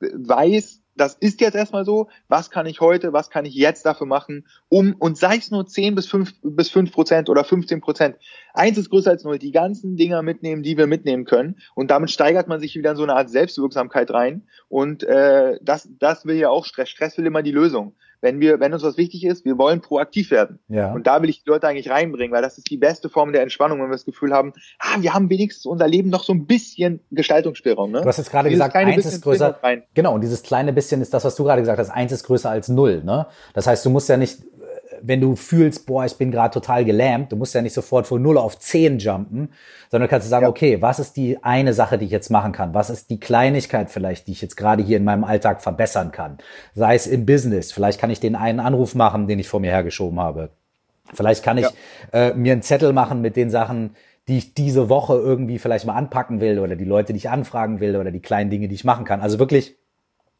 B: weiß, das ist jetzt erstmal so, was kann ich heute, was kann ich jetzt dafür machen, um, und sei es nur 10 bis 5, bis 5 Prozent oder 15 Prozent, eins ist größer als null, die ganzen Dinger mitnehmen, die wir mitnehmen können. Und damit steigert man sich wieder in so eine Art Selbstwirksamkeit rein. Und äh, das, das will ja auch Stress, Stress will immer die Lösung wenn wir, wenn uns was wichtig ist, wir wollen proaktiv werden. Ja. Und da will ich die Leute eigentlich reinbringen, weil das ist die beste Form der Entspannung, wenn wir das Gefühl haben, ah, wir haben wenigstens unser Leben noch so ein bisschen Gestaltungsspielraum. Ne?
A: Du hast jetzt gerade gesagt, eins ist größer. Genau, und dieses kleine bisschen ist das, was du gerade gesagt hast, eins ist größer als null. Ne? Das heißt, du musst ja nicht wenn du fühlst, boah, ich bin gerade total gelähmt, du musst ja nicht sofort von 0 auf 10 jumpen, sondern kannst du sagen, ja. okay, was ist die eine Sache, die ich jetzt machen kann? Was ist die Kleinigkeit vielleicht, die ich jetzt gerade hier in meinem Alltag verbessern kann? Sei es im Business, vielleicht kann ich den einen Anruf machen, den ich vor mir hergeschoben habe. Vielleicht kann ich ja. äh, mir einen Zettel machen mit den Sachen, die ich diese Woche irgendwie vielleicht mal anpacken will oder die Leute, die ich anfragen will oder die kleinen Dinge, die ich machen kann. Also wirklich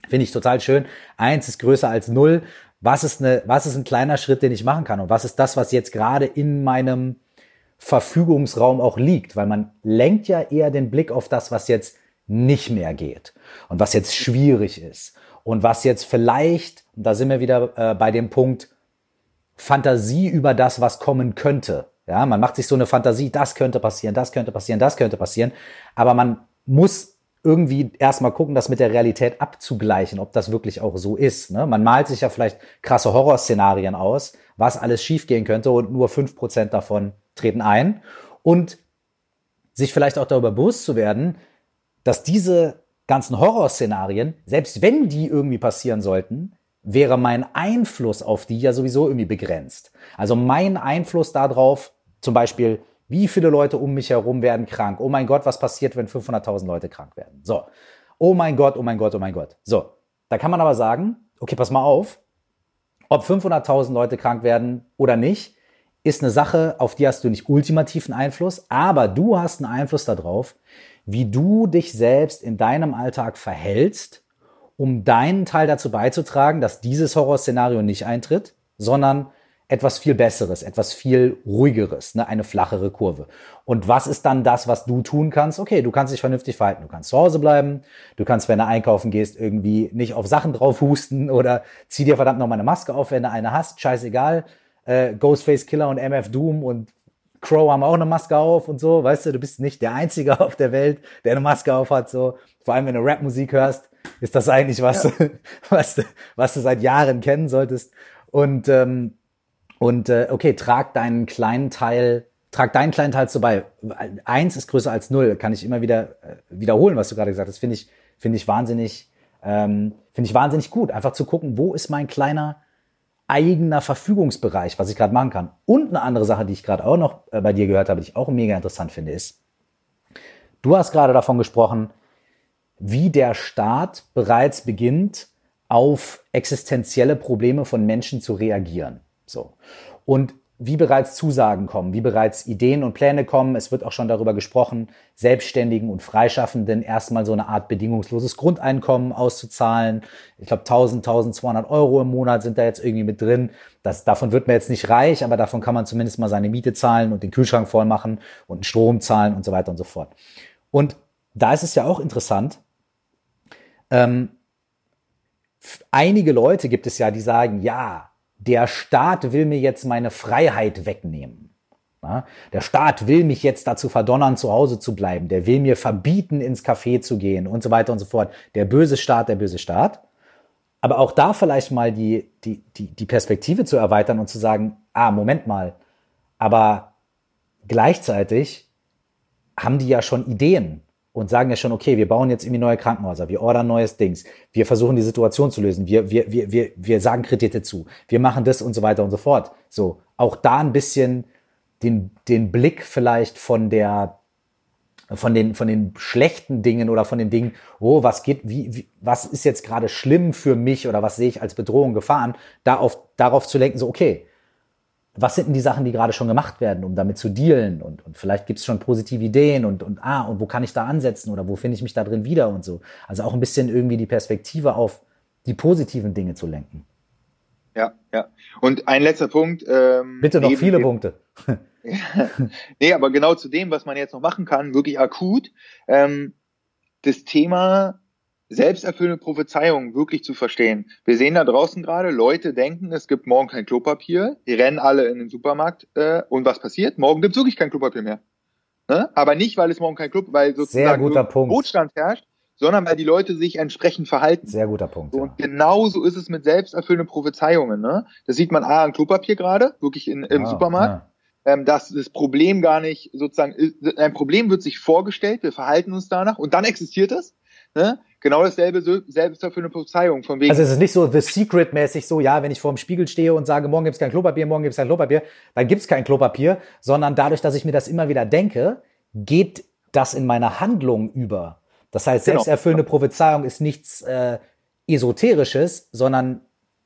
A: Finde ich total schön. Eins ist größer als null was ist, eine, was ist ein kleiner Schritt, den ich machen kann? Und was ist das, was jetzt gerade in meinem Verfügungsraum auch liegt, weil man lenkt ja eher den Blick auf das, was jetzt nicht mehr geht und was jetzt schwierig ist und was jetzt vielleicht, und da sind wir wieder äh, bei dem Punkt Fantasie über das, was kommen könnte. Ja, man macht sich so eine Fantasie, das könnte passieren, das könnte passieren, das könnte passieren, aber man muss irgendwie erstmal gucken, das mit der Realität abzugleichen, ob das wirklich auch so ist. Ne? Man malt sich ja vielleicht krasse Horrorszenarien aus, was alles schiefgehen könnte und nur fünf Prozent davon treten ein. Und sich vielleicht auch darüber bewusst zu werden, dass diese ganzen Horrorszenarien, selbst wenn die irgendwie passieren sollten, wäre mein Einfluss auf die ja sowieso irgendwie begrenzt. Also mein Einfluss darauf, zum Beispiel wie viele Leute um mich herum werden krank? Oh mein Gott, was passiert, wenn 500.000 Leute krank werden? So. Oh mein Gott, oh mein Gott, oh mein Gott. So. Da kann man aber sagen, okay, pass mal auf. Ob 500.000 Leute krank werden oder nicht, ist eine Sache, auf die hast du nicht ultimativen Einfluss, aber du hast einen Einfluss darauf, wie du dich selbst in deinem Alltag verhältst, um deinen Teil dazu beizutragen, dass dieses Horrorszenario nicht eintritt, sondern etwas viel Besseres, etwas viel ruhigeres, ne, eine flachere Kurve. Und was ist dann das, was du tun kannst? Okay, du kannst dich vernünftig verhalten. Du kannst zu Hause bleiben. Du kannst, wenn du einkaufen gehst, irgendwie nicht auf Sachen drauf husten oder zieh dir verdammt nochmal eine Maske auf, wenn du eine hast. Scheißegal. Äh, Ghostface Killer und MF Doom und Crow haben auch eine Maske auf und so. Weißt du, du bist nicht der Einzige auf der Welt, der eine Maske auf hat. So, vor allem wenn du Rapmusik hörst, ist das eigentlich was, ja. was, du, was du seit Jahren kennen solltest. Und ähm, und äh, okay, trag deinen kleinen Teil trag deinen kleinen Teil zu bei. Eins ist größer als null, kann ich immer wieder äh, wiederholen, was du gerade gesagt hast. Finde ich, finde ich wahnsinnig, ähm, finde ich wahnsinnig gut. Einfach zu gucken, wo ist mein kleiner eigener Verfügungsbereich, was ich gerade machen kann. Und eine andere Sache, die ich gerade auch noch äh, bei dir gehört habe, die ich auch mega interessant finde, ist, du hast gerade davon gesprochen, wie der Staat bereits beginnt, auf existenzielle Probleme von Menschen zu reagieren. So. Und wie bereits Zusagen kommen, wie bereits Ideen und Pläne kommen. Es wird auch schon darüber gesprochen, Selbstständigen und Freischaffenden erstmal so eine Art bedingungsloses Grundeinkommen auszuzahlen. Ich glaube 1000, 1200 Euro im Monat sind da jetzt irgendwie mit drin. Das, davon wird man jetzt nicht reich, aber davon kann man zumindest mal seine Miete zahlen und den Kühlschrank voll machen und Strom zahlen und so weiter und so fort. Und da ist es ja auch interessant, ähm, einige Leute gibt es ja, die sagen, ja, der Staat will mir jetzt meine Freiheit wegnehmen. Ja, der Staat will mich jetzt dazu verdonnern, zu Hause zu bleiben. Der will mir verbieten, ins Café zu gehen und so weiter und so fort. Der böse Staat, der böse Staat. Aber auch da vielleicht mal die, die, die, die Perspektive zu erweitern und zu sagen, ah, Moment mal. Aber gleichzeitig haben die ja schon Ideen und sagen ja schon, okay, wir bauen jetzt irgendwie neue Krankenhäuser, wir ordern neues Dings, wir versuchen die Situation zu lösen, wir, wir, wir, wir, wir sagen Kredite zu, wir machen das und so weiter und so fort. So, auch da ein bisschen den, den Blick vielleicht von der, von den, von den schlechten Dingen oder von den Dingen, oh, was geht, wie, wie was ist jetzt gerade schlimm für mich oder was sehe ich als Bedrohung, Gefahren, da auf, darauf zu lenken, so, okay, was sind denn die Sachen, die gerade schon gemacht werden, um damit zu dealen? Und, und vielleicht gibt es schon positive Ideen und, und ah, und wo kann ich da ansetzen oder wo finde ich mich da drin wieder und so. Also auch ein bisschen irgendwie die Perspektive auf die positiven Dinge zu lenken.
B: Ja, ja. Und ein letzter Punkt.
A: Ähm, Bitte noch viele Punkte.
B: nee, aber genau zu dem, was man jetzt noch machen kann, wirklich akut, ähm, das Thema selbsterfüllende Prophezeiungen wirklich zu verstehen. Wir sehen da draußen gerade, Leute denken, es gibt morgen kein Klopapier, die rennen alle in den Supermarkt äh, und was passiert? Morgen gibt es wirklich kein Klopapier mehr. Ne? Aber nicht, weil es morgen kein Klopapier, weil sozusagen Notstand herrscht, sondern weil die Leute sich entsprechend verhalten.
A: Sehr guter Punkt.
B: Und ja. genauso ist es mit selbsterfüllenden Prophezeiungen. Ne? Das sieht man A an Klopapier gerade, wirklich in, im ah, Supermarkt. Ja. Ähm, dass das Problem gar nicht sozusagen, ein Problem wird sich vorgestellt, wir verhalten uns danach und dann existiert es. Ne? Genau dasselbe selbst für eine Prophezeiung. Von wegen
A: also es ist nicht so The Secret-mäßig so, ja, wenn ich vor dem Spiegel stehe und sage, morgen gibt's kein Klopapier, morgen gibt's kein Klopapier, dann gibt's kein Klopapier, sondern dadurch, dass ich mir das immer wieder denke, geht das in meine Handlung über. Das heißt, genau. selbsterfüllende genau. Prophezeiung ist nichts äh, Esoterisches, sondern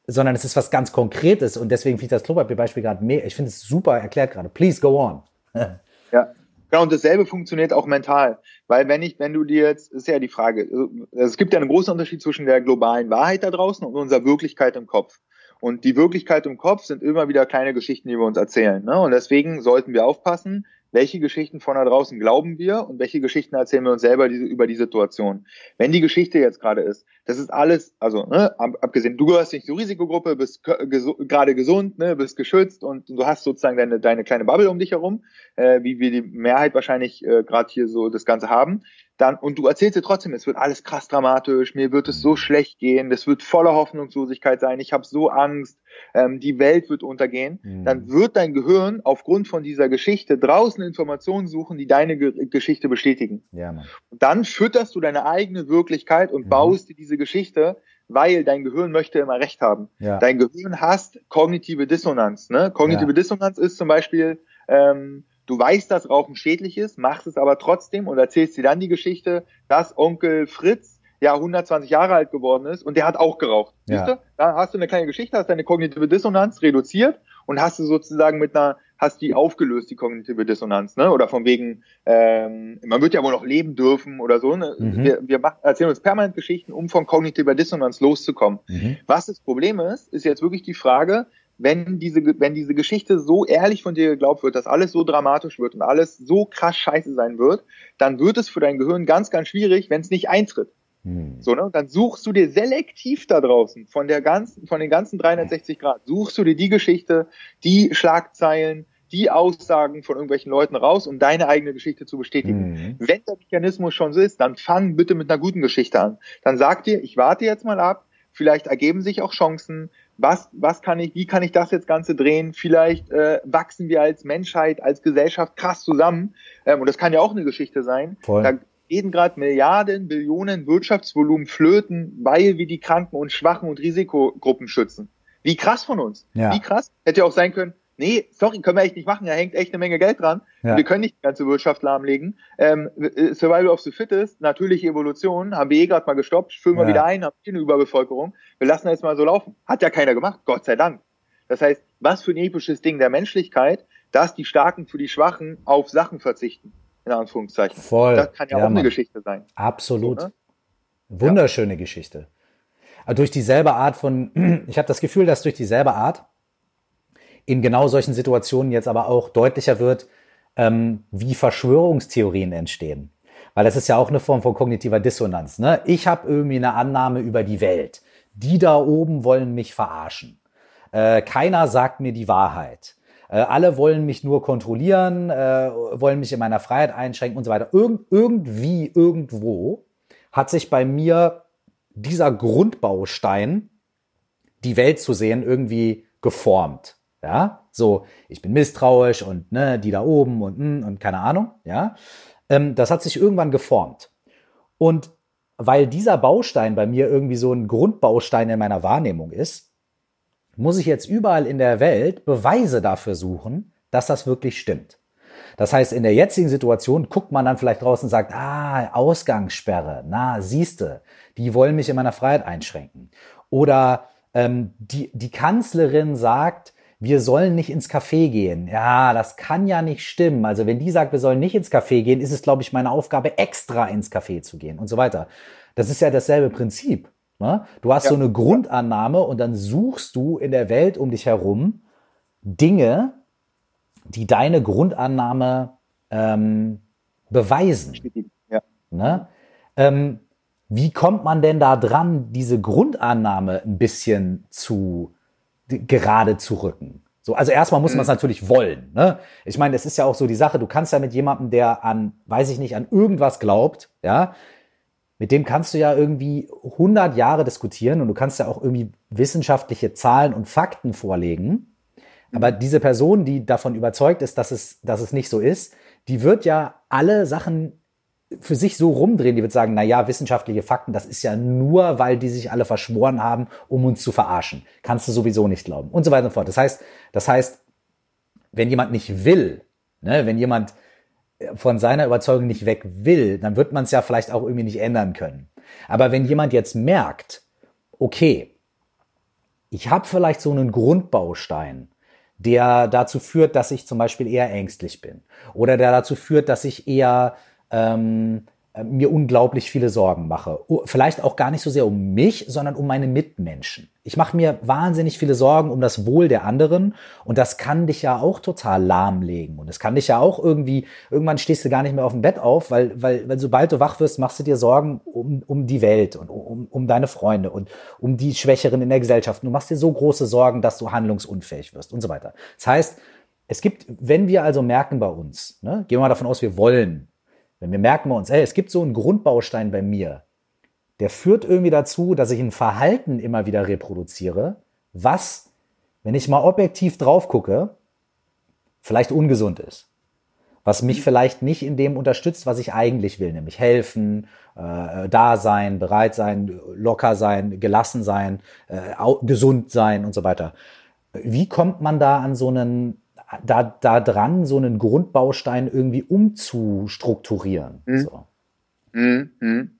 A: sondern es ist was ganz Konkretes und deswegen finde ich das Klopapier-Beispiel gerade mehr. Ich finde es super erklärt gerade. Please go on.
B: ja, Genau, und dasselbe funktioniert auch mental. Weil wenn ich, wenn du dir jetzt, ist ja die Frage, also, es gibt ja einen großen Unterschied zwischen der globalen Wahrheit da draußen und unserer Wirklichkeit im Kopf. Und die Wirklichkeit im Kopf sind immer wieder kleine Geschichten, die wir uns erzählen. Ne? Und deswegen sollten wir aufpassen, welche Geschichten von da draußen glauben wir und welche Geschichten erzählen wir uns selber diese, über die Situation. Wenn die Geschichte jetzt gerade ist, das ist alles, also ne, abgesehen, du gehörst nicht zur Risikogruppe, bist gesu gerade gesund, ne, bist geschützt und du hast sozusagen deine, deine kleine Bubble um dich herum, äh, wie wir die Mehrheit wahrscheinlich äh, gerade hier so das Ganze haben dann, und du erzählst dir trotzdem, es wird alles krass dramatisch, mir wird es so schlecht gehen, das wird voller Hoffnungslosigkeit sein, ich habe so Angst, ähm, die Welt wird untergehen, mhm. dann wird dein Gehirn aufgrund von dieser Geschichte draußen Informationen suchen, die deine Ge Geschichte bestätigen. Ja, Mann. Und dann fütterst du deine eigene Wirklichkeit und mhm. baust dir diese Geschichte, weil dein Gehirn möchte immer Recht haben. Ja. Dein Gehirn hasst kognitive Dissonanz. Ne? Kognitive ja. Dissonanz ist zum Beispiel, ähm, Du weißt, dass Rauchen schädlich ist, machst es aber trotzdem und erzählst dir dann die Geschichte, dass Onkel Fritz ja 120 Jahre alt geworden ist und der hat auch geraucht. Ja. Siehst du? Da hast du eine kleine Geschichte, hast deine kognitive Dissonanz reduziert und hast du sozusagen mit einer, hast die aufgelöst, die kognitive Dissonanz, ne? Oder von wegen, ähm, man wird ja wohl noch leben dürfen oder so. Ne? Mhm. Wir, wir machen, erzählen uns permanent Geschichten, um von kognitiver Dissonanz loszukommen. Mhm. Was das Problem ist, ist jetzt wirklich die Frage, wenn diese, wenn diese Geschichte so ehrlich von dir geglaubt wird, dass alles so dramatisch wird und alles so krass scheiße sein wird, dann wird es für dein Gehirn ganz, ganz schwierig, wenn es nicht eintritt. Hm. So, ne? Dann suchst du dir selektiv da draußen von der ganzen, von den ganzen 360 Grad, suchst du dir die Geschichte, die Schlagzeilen, die Aussagen von irgendwelchen Leuten raus, um deine eigene Geschichte zu bestätigen. Mhm. Wenn der Mechanismus schon so ist, dann fang bitte mit einer guten Geschichte an. Dann sag dir, ich warte jetzt mal ab, vielleicht ergeben sich auch Chancen, was, was kann ich, wie kann ich das jetzt Ganze drehen? Vielleicht äh, wachsen wir als Menschheit, als Gesellschaft krass zusammen. Ähm, und das kann ja auch eine Geschichte sein. Voll. Da gehen gerade Milliarden, Billionen Wirtschaftsvolumen flöten, weil wir die Kranken und Schwachen und Risikogruppen schützen. Wie krass von uns. Ja. Wie krass. Hätte ja auch sein können, nee, sorry, können wir echt nicht machen, da hängt echt eine Menge Geld dran. Ja. Wir können nicht die ganze Wirtschaft lahmlegen. Ähm, äh, Survival of the Fittest, natürliche Evolution, haben wir eh gerade mal gestoppt, füllen wir ja. wieder ein, haben hier eine Überbevölkerung. Wir lassen das mal so laufen. Hat ja keiner gemacht, Gott sei Dank. Das heißt, was für ein episches Ding der Menschlichkeit, dass die Starken für die Schwachen auf Sachen verzichten. In Anführungszeichen.
A: Voll.
B: Das kann ja, ja auch Mann. eine Geschichte sein.
A: Absolut. So, ne? Wunderschöne. Geschichte. Aber durch dieselbe Art von, ich habe das Gefühl, dass durch dieselbe Art in genau solchen Situationen jetzt aber auch deutlicher wird, ähm, wie Verschwörungstheorien entstehen. Weil das ist ja auch eine Form von kognitiver Dissonanz. Ne? Ich habe irgendwie eine Annahme über die Welt. Die da oben wollen mich verarschen. Äh, keiner sagt mir die Wahrheit. Äh, alle wollen mich nur kontrollieren, äh, wollen mich in meiner Freiheit einschränken und so weiter. Irg irgendwie, irgendwo hat sich bei mir dieser Grundbaustein, die Welt zu sehen, irgendwie geformt. Ja, so, ich bin misstrauisch und ne, die da oben und hm, und keine Ahnung, ja. Ähm, das hat sich irgendwann geformt. Und weil dieser Baustein bei mir irgendwie so ein Grundbaustein in meiner Wahrnehmung ist, muss ich jetzt überall in der Welt Beweise dafür suchen, dass das wirklich stimmt. Das heißt, in der jetzigen Situation guckt man dann vielleicht draußen und sagt, ah, Ausgangssperre, na, siehste, die wollen mich in meiner Freiheit einschränken. Oder ähm, die, die Kanzlerin sagt, wir sollen nicht ins Café gehen. Ja, das kann ja nicht stimmen. Also wenn die sagt, wir sollen nicht ins Café gehen, ist es, glaube ich, meine Aufgabe, extra ins Café zu gehen und so weiter. Das ist ja dasselbe Prinzip. Ne? Du hast ja. so eine Grundannahme und dann suchst du in der Welt um dich herum Dinge, die deine Grundannahme ähm, beweisen. Ja. Ne? Ähm, wie kommt man denn da dran, diese Grundannahme ein bisschen zu gerade zu rücken. So, also erstmal muss man es mhm. natürlich wollen. Ne? Ich meine, es ist ja auch so die Sache, du kannst ja mit jemandem, der an, weiß ich nicht, an irgendwas glaubt, ja, mit dem kannst du ja irgendwie 100 Jahre diskutieren und du kannst ja auch irgendwie wissenschaftliche Zahlen und Fakten vorlegen. Aber mhm. diese Person, die davon überzeugt ist, dass es, dass es nicht so ist, die wird ja alle Sachen für sich so rumdrehen, die wird sagen, na ja, wissenschaftliche Fakten, das ist ja nur, weil die sich alle verschworen haben, um uns zu verarschen. Kannst du sowieso nicht glauben. Und so weiter und fort. Das heißt, das heißt, wenn jemand nicht will, ne, wenn jemand von seiner Überzeugung nicht weg will, dann wird man es ja vielleicht auch irgendwie nicht ändern können. Aber wenn jemand jetzt merkt, okay, ich habe vielleicht so einen Grundbaustein, der dazu führt, dass ich zum Beispiel eher ängstlich bin oder der dazu führt, dass ich eher ähm, äh, mir unglaublich viele Sorgen mache. Vielleicht auch gar nicht so sehr um mich, sondern um meine Mitmenschen. Ich mache mir wahnsinnig viele Sorgen um das Wohl der anderen und das kann dich ja auch total lahmlegen und es kann dich ja auch irgendwie, irgendwann stehst du gar nicht mehr auf dem Bett auf, weil, weil, weil sobald du wach wirst, machst du dir Sorgen um, um die Welt und um, um deine Freunde und um die Schwächeren in der Gesellschaft. Du machst dir so große Sorgen, dass du handlungsunfähig wirst und so weiter. Das heißt, es gibt, wenn wir also merken bei uns, ne, gehen wir mal davon aus, wir wollen wenn wir merken wir uns, ey, es gibt so einen Grundbaustein bei mir, der führt irgendwie dazu, dass ich ein Verhalten immer wieder reproduziere, was, wenn ich mal objektiv drauf gucke, vielleicht ungesund ist. Was mich vielleicht nicht in dem unterstützt, was ich eigentlich will, nämlich helfen, äh, da sein, bereit sein, locker sein, gelassen sein, äh, gesund sein und so weiter. Wie kommt man da an so einen da, da dran, so einen Grundbaustein irgendwie umzustrukturieren. Mhm. So.
B: Mhm. mhm.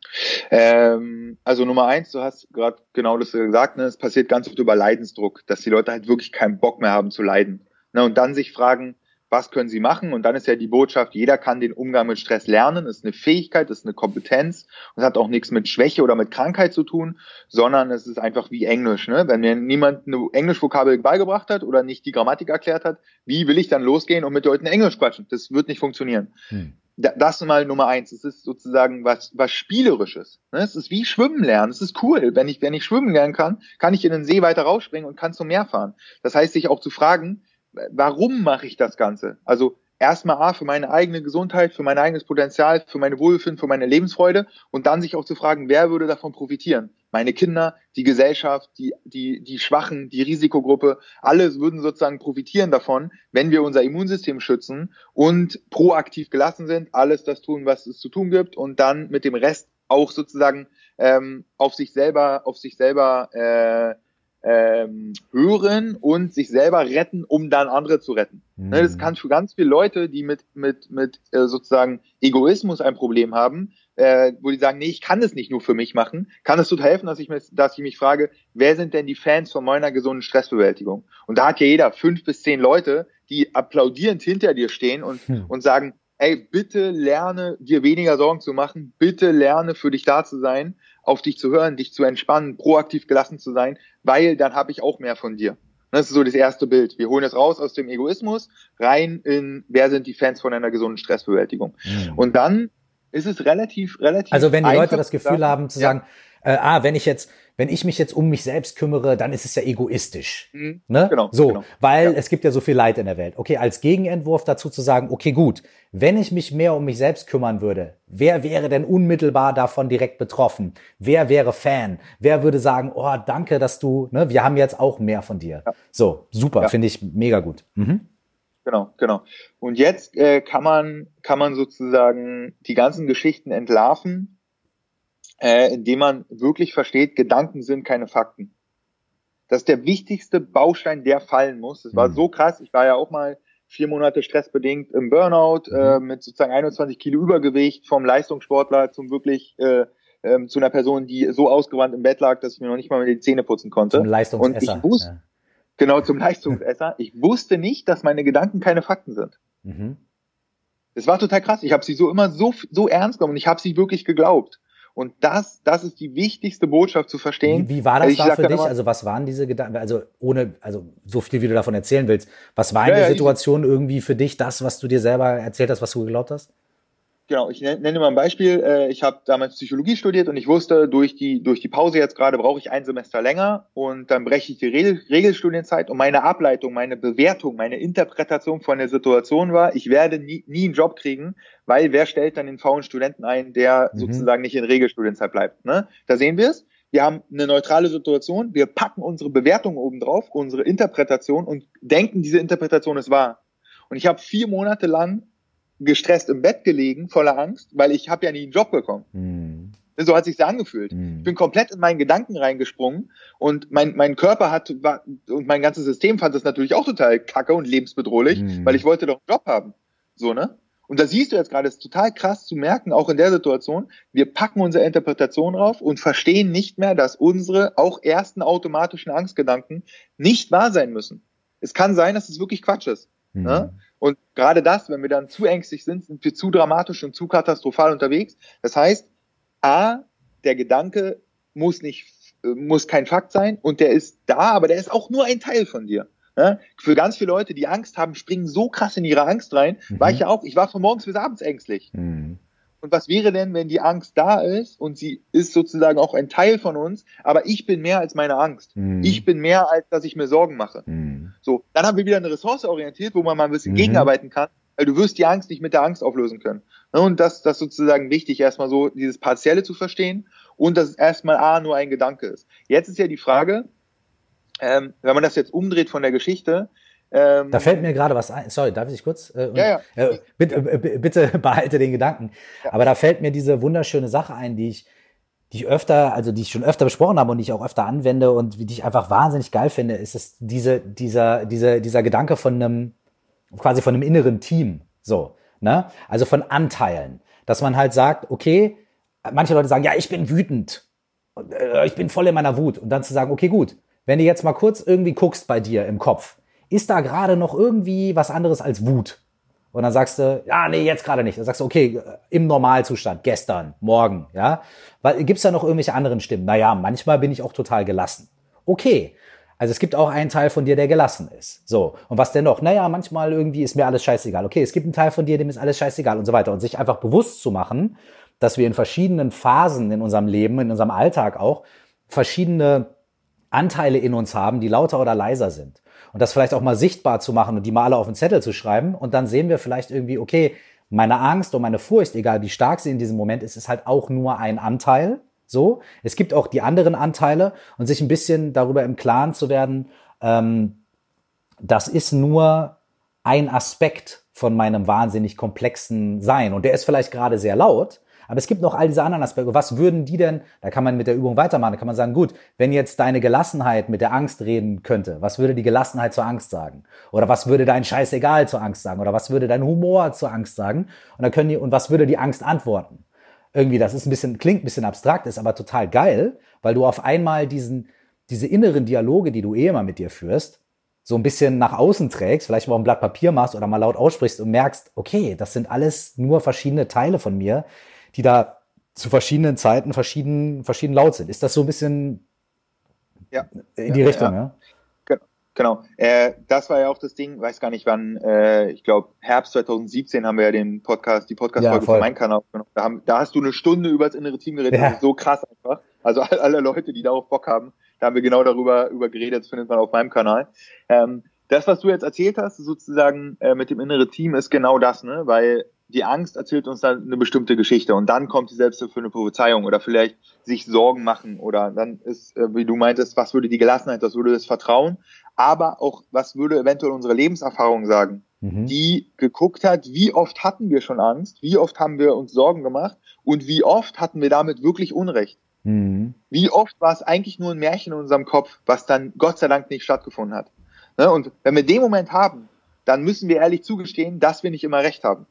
B: Ähm, also Nummer eins, du hast gerade genau das gesagt, ne? es passiert ganz oft über Leidensdruck, dass die Leute halt wirklich keinen Bock mehr haben zu leiden. Ne? Und dann sich fragen, was können sie machen? Und dann ist ja die Botschaft, jeder kann den Umgang mit Stress lernen. Ist eine Fähigkeit, ist eine Kompetenz. Und es hat auch nichts mit Schwäche oder mit Krankheit zu tun, sondern es ist einfach wie Englisch. Ne? Wenn mir niemand eine Englischvokabel beigebracht hat oder nicht die Grammatik erklärt hat, wie will ich dann losgehen und mit Leuten Englisch quatschen? Das wird nicht funktionieren. Hm. Das ist mal Nummer eins. Es ist sozusagen was, was Spielerisches. Ne? Es ist wie Schwimmen lernen. Es ist cool. Wenn ich, wenn ich schwimmen lernen kann, kann ich in den See weiter rausspringen und kann zum Meer fahren. Das heißt, sich auch zu fragen, warum mache ich das Ganze? Also erstmal A, für meine eigene Gesundheit, für mein eigenes Potenzial, für meine Wohlbefinden, für meine Lebensfreude und dann sich auch zu fragen, wer würde davon profitieren? meine Kinder, die Gesellschaft, die, die, die Schwachen, die Risikogruppe, alle würden sozusagen profitieren davon, wenn wir unser Immunsystem schützen und proaktiv gelassen sind, alles das tun, was es zu tun gibt und dann mit dem Rest auch sozusagen ähm, auf sich selber, auf sich selber äh, ähm, hören und sich selber retten, um dann andere zu retten. Mhm. Ne, das kann für ganz viele Leute, die mit, mit, mit äh, sozusagen Egoismus ein Problem haben, äh, wo die sagen, nee, ich kann es nicht nur für mich machen, kann es total helfen, dass ich, mir, dass ich mich frage, wer sind denn die Fans von meiner gesunden Stressbewältigung? Und da hat ja jeder fünf bis zehn Leute, die applaudierend hinter dir stehen und, mhm. und sagen, ey, bitte lerne, dir weniger Sorgen zu machen, bitte lerne, für dich da zu sein auf dich zu hören, dich zu entspannen, proaktiv gelassen zu sein, weil dann habe ich auch mehr von dir. Das ist so das erste Bild. Wir holen es raus aus dem Egoismus, rein in, wer sind die Fans von einer gesunden Stressbewältigung. Mhm. Und dann ist es relativ, relativ.
A: Also wenn die Leute das Gefühl sagen, haben zu ja. sagen, äh, ah, wenn ich jetzt, wenn ich mich jetzt um mich selbst kümmere, dann ist es ja egoistisch. Mhm. Ne? Genau. So, genau. weil ja. es gibt ja so viel Leid in der Welt. Okay, als Gegenentwurf dazu zu sagen, okay, gut, wenn ich mich mehr um mich selbst kümmern würde, wer wäre denn unmittelbar davon direkt betroffen? Wer wäre Fan? Wer würde sagen, oh, danke, dass du, ne, wir haben jetzt auch mehr von dir. Ja. So, super, ja. finde ich mega gut. Mhm.
B: Genau, genau. Und jetzt äh, kann man kann man sozusagen die ganzen Geschichten entlarven äh, indem man wirklich versteht, Gedanken sind keine Fakten. Das ist der wichtigste Baustein, der fallen muss. Das war mhm. so krass. Ich war ja auch mal vier Monate stressbedingt im Burnout mhm. äh, mit sozusagen 21 Kilo Übergewicht vom Leistungssportler zum wirklich äh, ähm, zu einer Person, die so ausgewandt im Bett lag, dass ich mir noch nicht mal mit die Zähne putzen konnte.
A: Zum Leistungsesser. Und
B: ich wusste, ja. Genau zum Leistungsesser. Ich wusste nicht, dass meine Gedanken keine Fakten sind. Mhm. Das war total krass. Ich habe sie so immer so so ernst genommen und ich habe sie wirklich geglaubt. Und das, das ist die wichtigste Botschaft zu verstehen.
A: Wie, wie war das ich da für dich? Immer, also was waren diese Gedanken? Also ohne, also so viel, wie du davon erzählen willst. Was war in ja, der Situation ich, irgendwie für dich das, was du dir selber erzählt hast, was du geglaubt hast?
B: Genau, ich nenne mal ein Beispiel. Äh, ich habe damals Psychologie studiert und ich wusste, durch die, durch die Pause jetzt gerade brauche ich ein Semester länger und dann breche ich die Regel, Regelstudienzeit und meine Ableitung, meine Bewertung, meine Interpretation von der Situation war, ich werde nie, nie einen Job kriegen, weil wer stellt dann den faulen Studenten ein, der mhm. sozusagen nicht in Regelstudienzeit bleibt. Ne? Da sehen wir es. Wir haben eine neutrale Situation, wir packen unsere Bewertung oben drauf, unsere Interpretation und denken, diese Interpretation ist wahr. Und ich habe vier Monate lang gestresst im Bett gelegen, voller Angst, weil ich habe ja nie einen Job bekommen. Mhm. So hat sich angefühlt. Mhm. Ich bin komplett in meinen Gedanken reingesprungen und mein, mein Körper hat war, und mein ganzes System fand das natürlich auch total kacke und lebensbedrohlich, mhm. weil ich wollte doch einen Job haben. So, ne? Und da siehst du jetzt gerade, es ist total krass zu merken, auch in der Situation, wir packen unsere Interpretation drauf und verstehen nicht mehr, dass unsere auch ersten automatischen Angstgedanken nicht wahr sein müssen. Es kann sein, dass es wirklich Quatsch ist. Mhm. Ne? Und gerade das, wenn wir dann zu ängstlich sind, sind wir zu dramatisch und zu katastrophal unterwegs. Das heißt, A, der Gedanke muss nicht, muss kein Fakt sein und der ist da, aber der ist auch nur ein Teil von dir. Ja, für ganz viele Leute, die Angst haben, springen so krass in ihre Angst rein. Mhm. War ich ja auch. Ich war von morgens bis abends ängstlich. Mhm. Und was wäre denn, wenn die Angst da ist und sie ist sozusagen auch ein Teil von uns, aber ich bin mehr als meine Angst. Mhm. Ich bin mehr, als dass ich mir Sorgen mache. Mhm. So, dann haben wir wieder eine Ressource orientiert, wo man mal ein bisschen mhm. gegenarbeiten kann, weil du wirst die Angst nicht mit der Angst auflösen können. Ne, und das, das ist sozusagen wichtig, erstmal so dieses Partielle zu verstehen und dass es erstmal A nur ein Gedanke ist. Jetzt ist ja die Frage, ähm, wenn man das jetzt umdreht von der Geschichte,
A: ähm, da fällt mir gerade was ein. Sorry, darf ich kurz? Äh, ja, ja. Äh, bitte, äh, bitte behalte den Gedanken. Ja. Aber da fällt mir diese wunderschöne Sache ein, die ich, die ich öfter, also die ich schon öfter besprochen habe und die ich auch öfter anwende und die ich einfach wahnsinnig geil finde, ist es diese, dieser, dieser, dieser Gedanke von einem, quasi von einem inneren Team. So, ne? Also von Anteilen. Dass man halt sagt, okay, manche Leute sagen, ja, ich bin wütend. Äh, ich bin voll in meiner Wut. Und dann zu sagen, okay, gut. Wenn du jetzt mal kurz irgendwie guckst bei dir im Kopf, ist da gerade noch irgendwie was anderes als Wut? Und dann sagst du, ja, nee, jetzt gerade nicht. Dann sagst du, okay, im Normalzustand, gestern, morgen, ja. Weil gibt's da noch irgendwelche anderen Stimmen? Naja, manchmal bin ich auch total gelassen. Okay. Also es gibt auch einen Teil von dir, der gelassen ist. So. Und was denn noch? Naja, manchmal irgendwie ist mir alles scheißegal. Okay, es gibt einen Teil von dir, dem ist alles scheißegal und so weiter. Und sich einfach bewusst zu machen, dass wir in verschiedenen Phasen in unserem Leben, in unserem Alltag auch, verschiedene Anteile in uns haben, die lauter oder leiser sind und das vielleicht auch mal sichtbar zu machen und die mal alle auf den Zettel zu schreiben und dann sehen wir vielleicht irgendwie, okay, meine Angst und meine Furcht, egal wie stark sie in diesem Moment ist, ist halt auch nur ein Anteil. So, es gibt auch die anderen Anteile und sich ein bisschen darüber im Klaren zu werden, ähm, das ist nur ein Aspekt von meinem wahnsinnig komplexen Sein. Und der ist vielleicht gerade sehr laut, aber es gibt noch all diese anderen Aspekte. Was würden die denn, da kann man mit der Übung weitermachen, da kann man sagen, gut, wenn jetzt deine Gelassenheit mit der Angst reden könnte, was würde die Gelassenheit zur Angst sagen? Oder was würde dein Scheißegal zur Angst sagen? Oder was würde dein Humor zur Angst sagen? Und dann können die, und was würde die Angst antworten? Irgendwie, das ist ein bisschen, klingt ein bisschen abstrakt, ist aber total geil, weil du auf einmal diesen, diese inneren Dialoge, die du eh immer mit dir führst, so ein bisschen nach außen trägst, vielleicht mal ein Blatt Papier machst oder mal laut aussprichst und merkst, okay, das sind alles nur verschiedene Teile von mir, die da zu verschiedenen Zeiten verschieden, verschieden laut sind. Ist das so ein bisschen
B: ja.
A: in die
B: ja,
A: Richtung, ja? ja?
B: Genau. Äh, das war ja auch das Ding, weiß gar nicht wann, äh, ich glaube Herbst 2017 haben wir ja den Podcast, die Podcast-Folge ja, von meinem Kanal aufgenommen. Da, haben, da hast du eine Stunde über das innere Team geredet. Ja. Das ist so krass einfach. Also alle Leute, die darauf Bock haben, da haben wir genau darüber über geredet, das findet man auf meinem Kanal. Ähm, das, was du jetzt erzählt hast, sozusagen äh, mit dem inneren Team, ist genau das, ne? Weil die Angst erzählt uns dann eine bestimmte Geschichte und dann kommt die selbsterfüllende Prophezeiung oder vielleicht sich Sorgen machen oder dann ist, äh, wie du meintest, was würde die Gelassenheit, was würde das Vertrauen, aber auch was würde eventuell unsere Lebenserfahrung sagen, mhm. die geguckt hat, wie oft hatten wir schon Angst, wie oft haben wir uns Sorgen gemacht und wie oft hatten wir damit wirklich Unrecht. Mhm. Wie oft war es eigentlich nur ein Märchen in unserem Kopf, was dann Gott sei Dank nicht stattgefunden hat. Ne? Und wenn wir den Moment haben, dann müssen wir ehrlich zugestehen, dass wir nicht immer recht haben.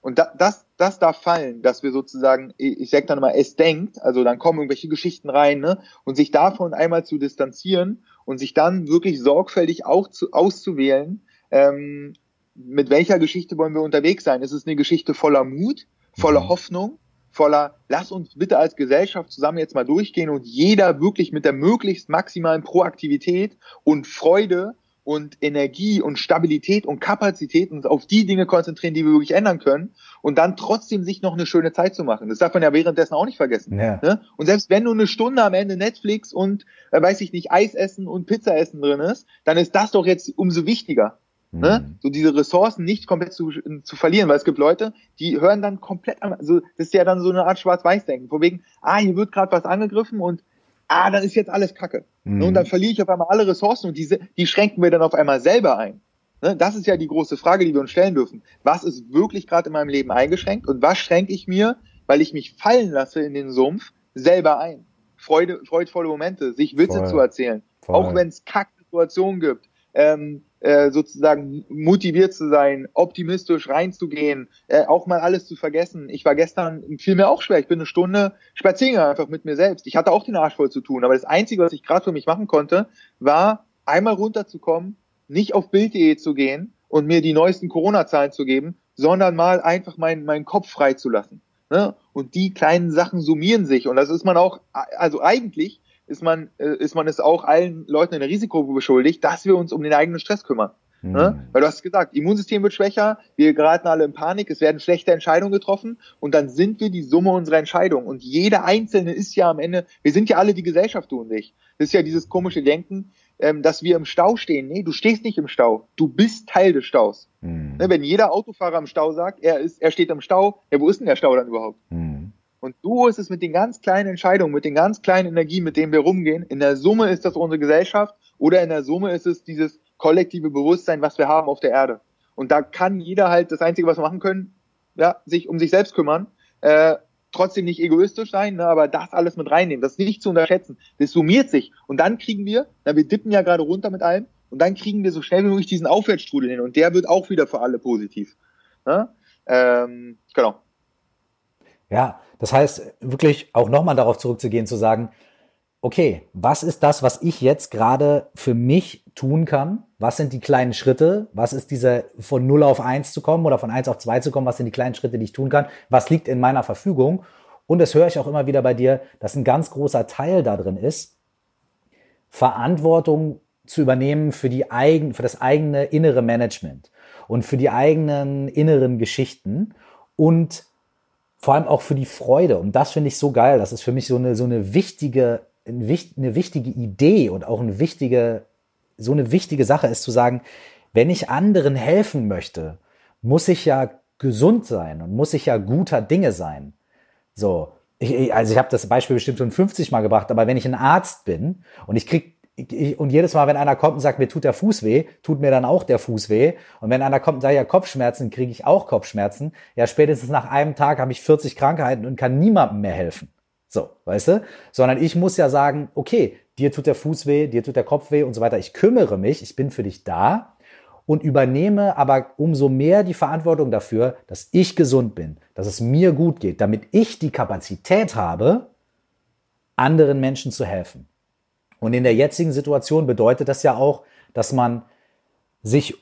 B: Und da, das, das darf fallen, dass wir sozusagen, ich sag dann mal, es denkt, also dann kommen irgendwelche Geschichten rein, ne, und sich davon einmal zu distanzieren und sich dann wirklich sorgfältig auch zu, auszuwählen, ähm, mit welcher Geschichte wollen wir unterwegs sein? Ist es eine Geschichte voller Mut, voller mhm. Hoffnung, voller, lass uns bitte als Gesellschaft zusammen jetzt mal durchgehen und jeder wirklich mit der möglichst maximalen Proaktivität und Freude und Energie und Stabilität und Kapazität uns auf die Dinge konzentrieren, die wir wirklich ändern können und dann trotzdem sich noch eine schöne Zeit zu machen. Das darf man ja währenddessen auch nicht vergessen. Ja. Ne? Und selbst wenn nur eine Stunde am Ende Netflix und, äh, weiß ich nicht, Eis essen und Pizza essen drin ist, dann ist das doch jetzt umso wichtiger. Mhm. Ne? So diese Ressourcen nicht komplett zu, zu verlieren, weil es gibt Leute, die hören dann komplett an, also das ist ja dann so eine Art Schwarz-Weiß-Denken, von wegen, ah, hier wird gerade was angegriffen und ah, dann ist jetzt alles Kacke. Mhm. Und dann verliere ich auf einmal alle Ressourcen und diese, die schränken wir dann auf einmal selber ein. Ne? Das ist ja die große Frage, die wir uns stellen dürfen. Was ist wirklich gerade in meinem Leben eingeschränkt und was schränke ich mir, weil ich mich fallen lasse in den Sumpf, selber ein? Freude, freudvolle Momente, sich Witze Voll. zu erzählen, Voll. auch wenn es Kack-Situationen gibt. Ähm, äh, sozusagen motiviert zu sein, optimistisch reinzugehen, äh, auch mal alles zu vergessen. Ich war gestern, fiel mir auch schwer, ich bin eine Stunde spazieren einfach mit mir selbst. Ich hatte auch den Arsch voll zu tun, aber das Einzige, was ich gerade für mich machen konnte, war einmal runterzukommen, nicht auf Bild.de zu gehen und mir die neuesten Corona-Zahlen zu geben, sondern mal einfach meinen, meinen Kopf freizulassen. Ne? Und die kleinen Sachen summieren sich. Und das ist man auch, also eigentlich ist man, äh, ist man es auch allen Leuten in der Risikogruppe beschuldigt, dass wir uns um den eigenen Stress kümmern. Mhm. Ne? Weil du hast gesagt, Immunsystem wird schwächer, wir geraten alle in Panik, es werden schlechte Entscheidungen getroffen und dann sind wir die Summe unserer Entscheidungen. Und jeder Einzelne ist ja am Ende, wir sind ja alle die Gesellschaft, du und ich. Das ist ja dieses komische Denken, ähm, dass wir im Stau stehen. Nee, du stehst nicht im Stau, du bist Teil des Staus. Mhm. Ne, wenn jeder Autofahrer im Stau sagt, er ist, er steht im Stau, ja, wo ist denn der Stau dann überhaupt? Mhm. Und so ist es mit den ganz kleinen Entscheidungen, mit den ganz kleinen Energien, mit denen wir rumgehen. In der Summe ist das unsere Gesellschaft oder in der Summe ist es dieses kollektive Bewusstsein, was wir haben auf der Erde. Und da kann jeder halt das Einzige, was wir machen können, ja, sich um sich selbst kümmern. Äh, trotzdem nicht egoistisch sein, ne, aber das alles mit reinnehmen, das nicht zu unterschätzen. Das summiert sich. Und dann kriegen wir, na, wir dippen ja gerade runter mit allem, und dann kriegen wir so schnell wie möglich diesen Aufwärtsstrudel hin. Und der wird auch wieder für alle positiv. Ne? Ähm, genau.
A: Ja, das heißt, wirklich auch nochmal darauf zurückzugehen, zu sagen, okay, was ist das, was ich jetzt gerade für mich tun kann? Was sind die kleinen Schritte? Was ist dieser von 0 auf 1 zu kommen oder von 1 auf 2 zu kommen? Was sind die kleinen Schritte, die ich tun kann? Was liegt in meiner Verfügung? Und das höre ich auch immer wieder bei dir, dass ein ganz großer Teil da drin ist, Verantwortung zu übernehmen für die eigen, für das eigene innere Management und für die eigenen inneren Geschichten und vor allem auch für die Freude. Und das finde ich so geil. Das ist für mich so eine, so eine wichtige, eine wichtige Idee und auch eine wichtige, so eine wichtige Sache ist zu sagen, wenn ich anderen helfen möchte, muss ich ja gesund sein und muss ich ja guter Dinge sein. So. ich, also ich habe das Beispiel bestimmt schon 50 Mal gebracht, aber wenn ich ein Arzt bin und ich krieg ich, und jedes Mal, wenn einer kommt und sagt, mir tut der Fuß weh, tut mir dann auch der Fuß weh. Und wenn einer kommt und sagt, ja, Kopfschmerzen, kriege ich auch Kopfschmerzen. Ja, spätestens nach einem Tag habe ich 40 Krankheiten und kann niemandem mehr helfen. So, weißt du? Sondern ich muss ja sagen, okay, dir tut der Fuß weh, dir tut der Kopf weh und so weiter. Ich kümmere mich, ich bin für dich da und übernehme aber umso mehr die Verantwortung dafür, dass ich gesund bin, dass es mir gut geht, damit ich die Kapazität habe, anderen Menschen zu helfen. Und in der jetzigen Situation bedeutet das ja auch, dass man sich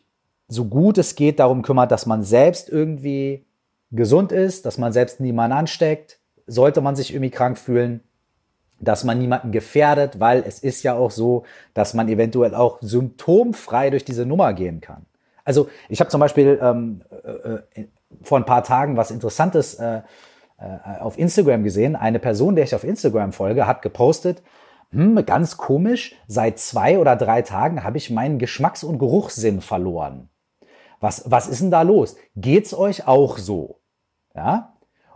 A: so gut es geht darum kümmert, dass man selbst irgendwie gesund ist, dass man selbst niemanden ansteckt, sollte man sich irgendwie krank fühlen, dass man niemanden gefährdet, weil es ist ja auch so, dass man eventuell auch symptomfrei durch diese Nummer gehen kann. Also ich habe zum Beispiel ähm, äh, äh, vor ein paar Tagen was Interessantes äh, äh, auf Instagram gesehen. Eine Person, der ich auf Instagram folge, hat gepostet, hm, ganz komisch, seit zwei oder drei Tagen habe ich meinen Geschmacks- und Geruchssinn verloren. Was, was ist denn da los? Geht's euch auch so? Ja?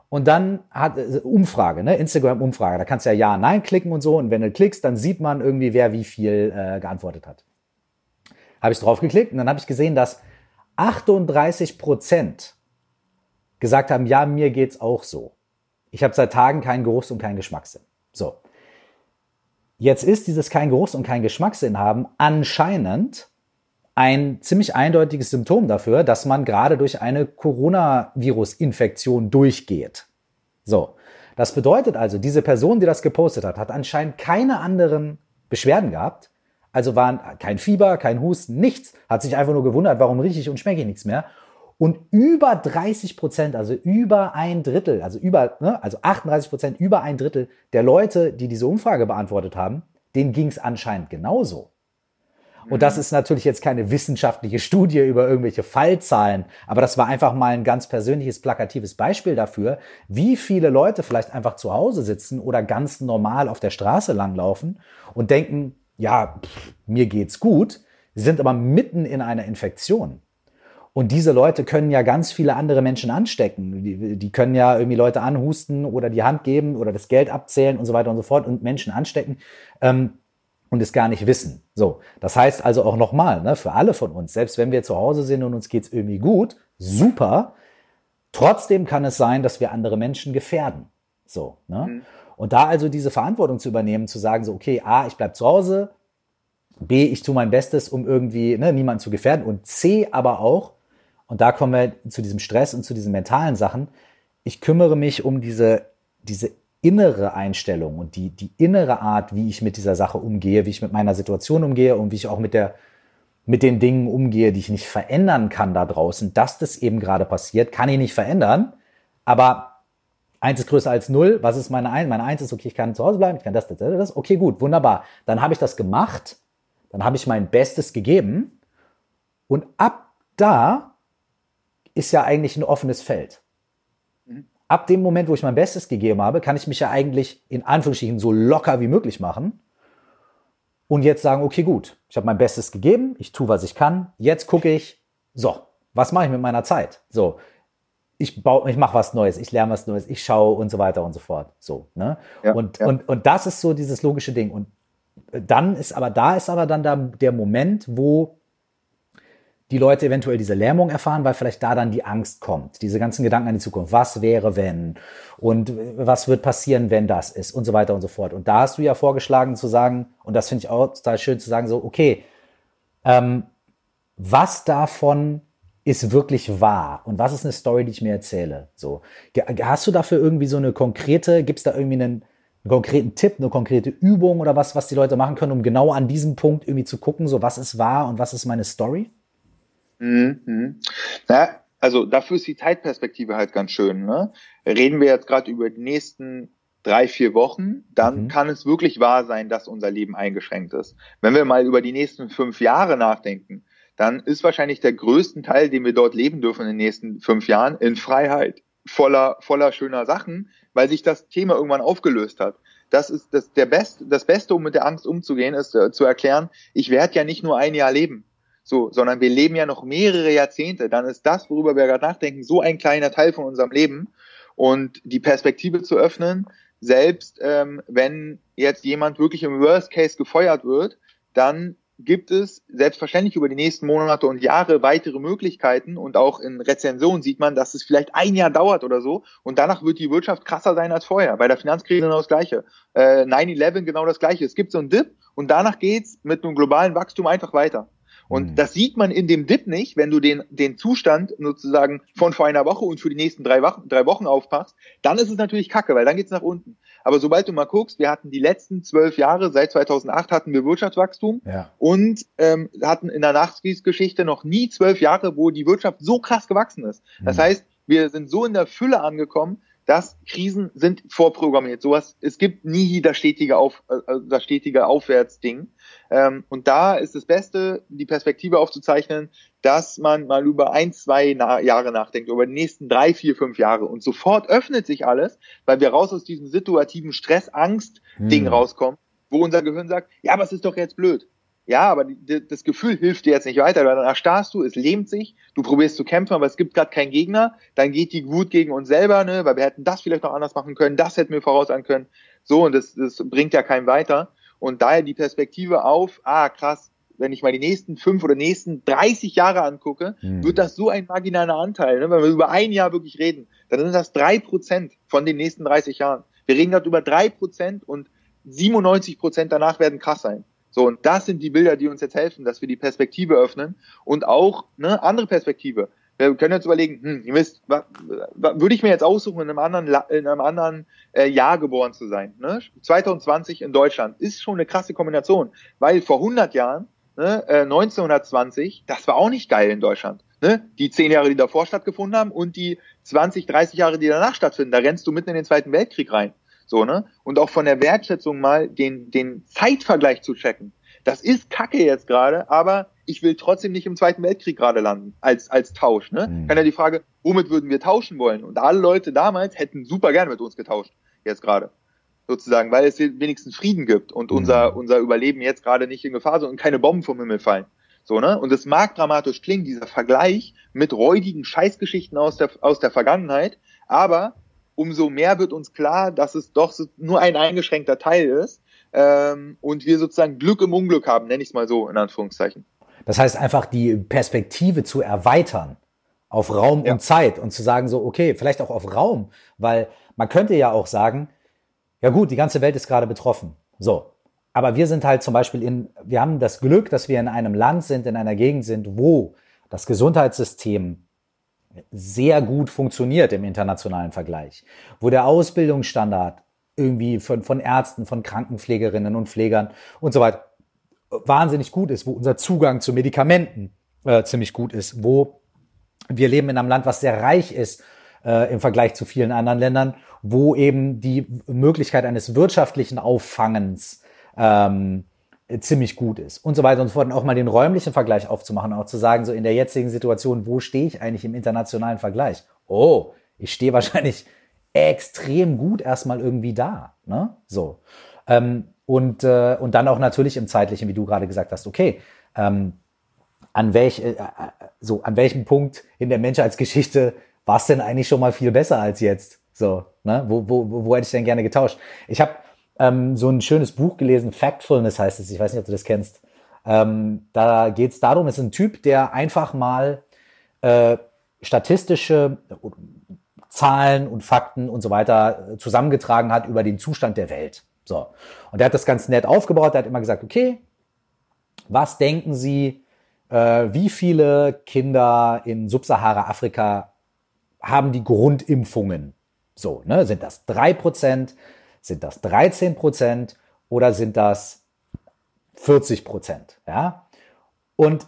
A: Und dann hat äh, Umfrage, ne? Instagram-Umfrage. Da kannst du ja Ja, Nein klicken und so. Und wenn du klickst, dann sieht man irgendwie, wer wie viel äh, geantwortet hat. Habe ich drauf geklickt und dann habe ich gesehen, dass 38 Prozent gesagt haben, ja, mir geht's auch so. Ich habe seit Tagen keinen Geruchs- und keinen Geschmackssinn. So. Jetzt ist dieses kein Geruchs- und kein Geschmackssinn haben anscheinend ein ziemlich eindeutiges Symptom dafür, dass man gerade durch eine Coronavirus-Infektion durchgeht. So. Das bedeutet also, diese Person, die das gepostet hat, hat anscheinend keine anderen Beschwerden gehabt. Also waren kein Fieber, kein Husten, nichts. Hat sich einfach nur gewundert, warum rieche ich und schmecke ich nichts mehr. Und über 30 Prozent, also über ein Drittel, also über, ne, also 38 Prozent, über ein Drittel der Leute, die diese Umfrage beantwortet haben, denen ging es anscheinend genauso. Und das mhm. ist natürlich jetzt keine wissenschaftliche Studie über irgendwelche Fallzahlen, aber das war einfach mal ein ganz persönliches, plakatives Beispiel dafür, wie viele Leute vielleicht einfach zu Hause sitzen oder ganz normal auf der Straße langlaufen und denken, ja, pff, mir geht's gut, sie sind aber mitten in einer Infektion. Und diese Leute können ja ganz viele andere Menschen anstecken. Die, die, können ja irgendwie Leute anhusten oder die Hand geben oder das Geld abzählen und so weiter und so fort und Menschen anstecken. Ähm, und es gar nicht wissen. So, das heißt also auch nochmal, ne, für alle von uns, selbst wenn wir zu Hause sind und uns geht's irgendwie gut, super, trotzdem kann es sein, dass wir andere Menschen gefährden. So, ne? Mhm. Und da also diese Verantwortung zu übernehmen, zu sagen, so, okay, A, ich bleib zu Hause, B, ich tue mein Bestes, um irgendwie ne, niemanden zu gefährden und C, aber auch, und da kommen wir zu diesem Stress und zu diesen mentalen Sachen, ich kümmere mich um diese, diese innere Einstellung und die, die innere Art, wie ich mit dieser Sache umgehe, wie ich mit meiner Situation umgehe und wie ich auch mit der, mit den Dingen umgehe, die ich nicht verändern kann da draußen, dass das eben gerade passiert, kann ich nicht verändern. Aber eins ist größer als null. Was ist meine eins? Meine eins ist, okay, ich kann zu Hause bleiben, ich kann das, das, das. Okay, gut, wunderbar. Dann habe ich das gemacht. Dann habe ich mein Bestes gegeben. Und ab da ist ja eigentlich ein offenes Feld ab dem Moment, wo ich mein Bestes gegeben habe, kann ich mich ja eigentlich in Anführungsstrichen so locker wie möglich machen und jetzt sagen, okay, gut, ich habe mein Bestes gegeben, ich tue, was ich kann, jetzt gucke ich, so, was mache ich mit meiner Zeit? So, ich baue, ich mache was Neues, ich lerne was Neues, ich schaue und so weiter und so fort. So, ne? Ja, und, ja. und, und das ist so dieses logische Ding. Und dann ist aber, da ist aber dann da der Moment, wo die Leute eventuell diese Lähmung erfahren, weil vielleicht da dann die Angst kommt. Diese ganzen Gedanken an die Zukunft. Was wäre, wenn? Und was wird passieren, wenn das ist? Und so weiter und so fort. Und da hast du ja vorgeschlagen zu sagen, und das finde ich auch total schön zu sagen, so, okay, ähm, was davon ist wirklich wahr und was ist eine Story, die ich mir erzähle? So, hast du dafür irgendwie so eine konkrete, gibt es da irgendwie einen, einen konkreten Tipp, eine konkrete Übung oder was, was die Leute machen können, um genau an diesem Punkt irgendwie zu gucken, so was ist wahr und was ist meine Story?
B: Mhm. Ja, also dafür ist die Zeitperspektive halt ganz schön. Ne? Reden wir jetzt gerade über die nächsten drei, vier Wochen, dann mhm. kann es wirklich wahr sein, dass unser Leben eingeschränkt ist. Wenn wir mal über die nächsten fünf Jahre nachdenken, dann ist wahrscheinlich der größte Teil, den wir dort leben dürfen in den nächsten fünf Jahren, in Freiheit, voller, voller schöner Sachen, weil sich das Thema irgendwann aufgelöst hat. Das ist das, der Best, das Beste, um mit der Angst umzugehen, ist äh, zu erklären, ich werde ja nicht nur ein Jahr leben so, sondern wir leben ja noch mehrere Jahrzehnte, dann ist das, worüber wir gerade nachdenken, so ein kleiner Teil von unserem Leben. Und die Perspektive zu öffnen, selbst ähm, wenn jetzt jemand wirklich im Worst Case gefeuert wird, dann gibt es selbstverständlich über die nächsten Monate und Jahre weitere Möglichkeiten und auch in Rezensionen sieht man, dass es vielleicht ein Jahr dauert oder so und danach wird die Wirtschaft krasser sein als vorher. Bei der Finanzkrise genau das Gleiche. Äh, 9-11 genau das Gleiche. Es gibt so einen Dip und danach geht's mit einem globalen Wachstum einfach weiter. Und mhm. das sieht man in dem Dip nicht, wenn du den, den Zustand sozusagen von vor einer Woche und für die nächsten drei Wochen, drei Wochen aufpachst, dann ist es natürlich kacke, weil dann geht's nach unten. Aber sobald du mal guckst, wir hatten die letzten zwölf Jahre, seit 2008 hatten wir Wirtschaftswachstum ja. und ähm, hatten in der Nachkriegsgeschichte noch nie zwölf Jahre, wo die Wirtschaft so krass gewachsen ist. Das mhm. heißt, wir sind so in der Fülle angekommen, dass Krisen sind vorprogrammiert. Sowas, es gibt nie das stetige, Auf, äh, das stetige Aufwärtsding. Ähm, und da ist das Beste, die Perspektive aufzuzeichnen, dass man mal über ein, zwei Na Jahre nachdenkt, über die nächsten drei, vier, fünf Jahre. Und sofort öffnet sich alles, weil wir raus aus diesem situativen Stress-Angst-Ding hm. rauskommen, wo unser Gehirn sagt, ja, aber es ist doch jetzt blöd. Ja, aber die, das Gefühl hilft dir jetzt nicht weiter, weil dann erstarrst du, es lähmt sich, du probierst zu kämpfen, aber es gibt gerade keinen Gegner, dann geht die Wut gegen uns selber, ne, weil wir hätten das vielleicht noch anders machen können, das hätten wir voraussagen können. So, und das, das bringt ja keinen weiter. Und daher die Perspektive auf, ah, krass, wenn ich mal die nächsten fünf oder nächsten 30 Jahre angucke, hm. wird das so ein marginaler Anteil. Ne? Wenn wir über ein Jahr wirklich reden, dann sind das drei Prozent von den nächsten 30 Jahren. Wir reden gerade über drei Prozent und 97 Prozent danach werden krass sein. So, und das sind die Bilder, die uns jetzt helfen, dass wir die Perspektive öffnen und auch eine andere Perspektive. Wir können jetzt überlegen, hm, ihr wisst, was, was, würde ich mir jetzt aussuchen, in einem anderen, in einem anderen äh, Jahr geboren zu sein. Ne? 2020 in Deutschland ist schon eine krasse Kombination, weil vor 100 Jahren, ne, äh, 1920, das war auch nicht geil in Deutschland. Ne? Die zehn Jahre, die davor stattgefunden haben und die 20, 30 Jahre, die danach stattfinden, da rennst du mitten in den Zweiten Weltkrieg rein. So, ne? Und auch von der Wertschätzung mal den, den Zeitvergleich zu checken. Das ist Kacke jetzt gerade, aber ich will trotzdem nicht im Zweiten Weltkrieg gerade landen, als, als Tausch, ne? Mhm. Kann ja die Frage, womit würden wir tauschen wollen? Und alle Leute damals hätten super gerne mit uns getauscht, jetzt gerade. Sozusagen, weil es wenigstens Frieden gibt und mhm. unser, unser Überleben jetzt gerade nicht in Gefahr ist und keine Bomben vom Himmel fallen. So, ne? Und es mag dramatisch klingen, dieser Vergleich mit räudigen Scheißgeschichten aus der, aus der Vergangenheit, aber umso mehr wird uns klar, dass es doch nur ein eingeschränkter Teil ist ähm, und wir sozusagen Glück im Unglück haben, nenne ich es mal so in Anführungszeichen.
A: Das heißt einfach die Perspektive zu erweitern auf Raum ja. und Zeit und zu sagen so, okay, vielleicht auch auf Raum, weil man könnte ja auch sagen, ja gut, die ganze Welt ist gerade betroffen. So. Aber wir sind halt zum Beispiel in, wir haben das Glück, dass wir in einem Land sind, in einer Gegend sind, wo das Gesundheitssystem sehr gut funktioniert im internationalen Vergleich, wo der Ausbildungsstandard irgendwie von, von Ärzten, von Krankenpflegerinnen und Pflegern und so weiter wahnsinnig gut ist, wo unser Zugang zu Medikamenten äh, ziemlich gut ist, wo wir leben in einem Land, was sehr reich ist äh, im Vergleich zu vielen anderen Ländern, wo eben die Möglichkeit eines wirtschaftlichen Auffangens ähm, ziemlich gut ist und so weiter und so fort. Und auch mal den räumlichen Vergleich aufzumachen, auch zu sagen, so in der jetzigen Situation, wo stehe ich eigentlich im internationalen Vergleich? Oh, ich stehe wahrscheinlich extrem gut erstmal irgendwie da. Ne? So. Ähm, und, äh, und dann auch natürlich im zeitlichen, wie du gerade gesagt hast, okay, ähm, an, welch, äh, äh so, an welchem Punkt in der Menschheitsgeschichte war es denn eigentlich schon mal viel besser als jetzt? So, ne? Wo, wo, wo hätte ich denn gerne getauscht? Ich habe ähm, so ein schönes Buch gelesen, Factfulness heißt es, ich weiß nicht, ob du das kennst. Ähm, da geht es darum, es ist ein Typ, der einfach mal äh, statistische Zahlen und Fakten und so weiter äh, zusammengetragen hat über den Zustand der Welt. So. Und er hat das ganz nett aufgebaut. Er hat immer gesagt, okay, was denken Sie, äh, wie viele Kinder in Subsahara-Afrika haben die Grundimpfungen? So, ne? Sind das drei Prozent? Sind das 13 Prozent oder sind das 40 Prozent? Ja? Und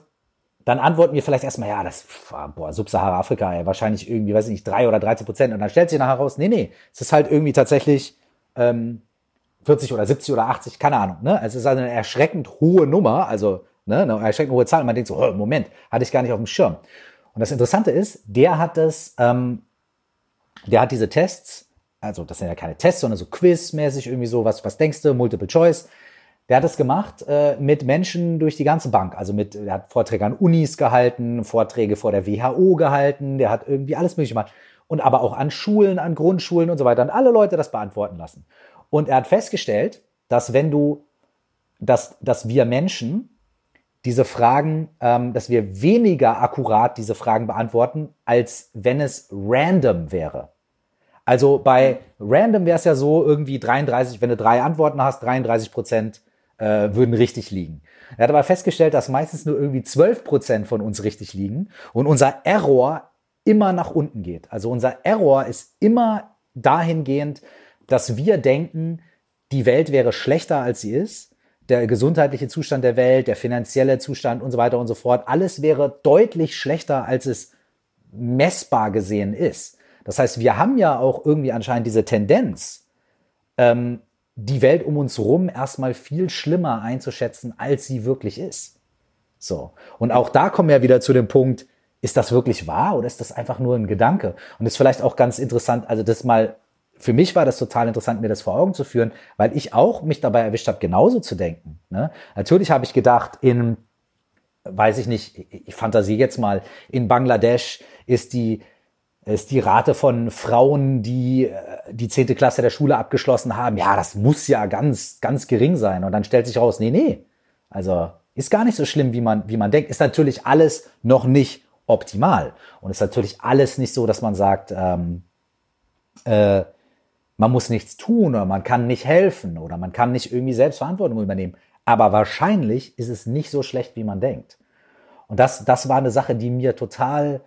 A: dann antworten wir vielleicht erstmal, ja, das, boah, Subsahara-Afrika, ja, wahrscheinlich irgendwie, weiß ich nicht, drei oder 13 Prozent. Und dann stellt sich nachher raus, nee, nee, es ist halt irgendwie tatsächlich ähm, 40 oder 70 oder 80, keine Ahnung. Ne? Es ist also eine erschreckend hohe Nummer, also ne, eine erschreckend hohe Zahl. Und man denkt so, Moment, hatte ich gar nicht auf dem Schirm. Und das Interessante ist, der hat das, ähm, der hat diese Tests also das sind ja keine Tests, sondern so Quiz-mäßig irgendwie so, was, was denkst du, Multiple Choice. Der hat das gemacht äh, mit Menschen durch die ganze Bank. Also mit, er hat Vorträge an Unis gehalten, Vorträge vor der WHO gehalten, der hat irgendwie alles mögliche gemacht. und aber auch an Schulen, an Grundschulen und so weiter, und alle Leute das beantworten lassen. Und er hat festgestellt, dass wenn du, dass, dass wir Menschen diese Fragen, ähm, dass wir weniger akkurat diese Fragen beantworten, als wenn es random wäre. Also bei random wäre es ja so irgendwie 33, wenn du drei Antworten hast, 33 Prozent äh, würden richtig liegen. Er hat aber festgestellt, dass meistens nur irgendwie 12 Prozent von uns richtig liegen und unser Error immer nach unten geht. Also unser Error ist immer dahingehend, dass wir denken, die Welt wäre schlechter als sie ist der gesundheitliche Zustand der Welt, der finanzielle Zustand und so weiter und so fort, alles wäre deutlich schlechter, als es messbar gesehen ist. Das heißt, wir haben ja auch irgendwie anscheinend diese Tendenz, ähm, die Welt um uns rum erstmal viel schlimmer einzuschätzen, als sie wirklich ist. So. Und auch da kommen wir wieder zu dem Punkt, ist das wirklich wahr oder ist das einfach nur ein Gedanke? Und ist vielleicht auch ganz interessant, also das mal für mich war das total interessant, mir das vor Augen zu führen, weil ich auch mich dabei erwischt habe, genauso zu denken. Ne? Natürlich habe ich gedacht, in, weiß ich nicht, ich fantasiere jetzt mal, in Bangladesch ist die, ist die Rate von Frauen, die äh, die zehnte Klasse der Schule abgeschlossen haben, ja, das muss ja ganz, ganz gering sein. Und dann stellt sich raus, nee, nee, also ist gar nicht so schlimm, wie man, wie man denkt. Ist natürlich alles noch nicht optimal. Und ist natürlich alles nicht so, dass man sagt, ähm, äh, man muss nichts tun oder man kann nicht helfen oder man kann nicht irgendwie Selbstverantwortung übernehmen. Aber wahrscheinlich ist es nicht so schlecht, wie man denkt. Und das, das war eine Sache, die mir total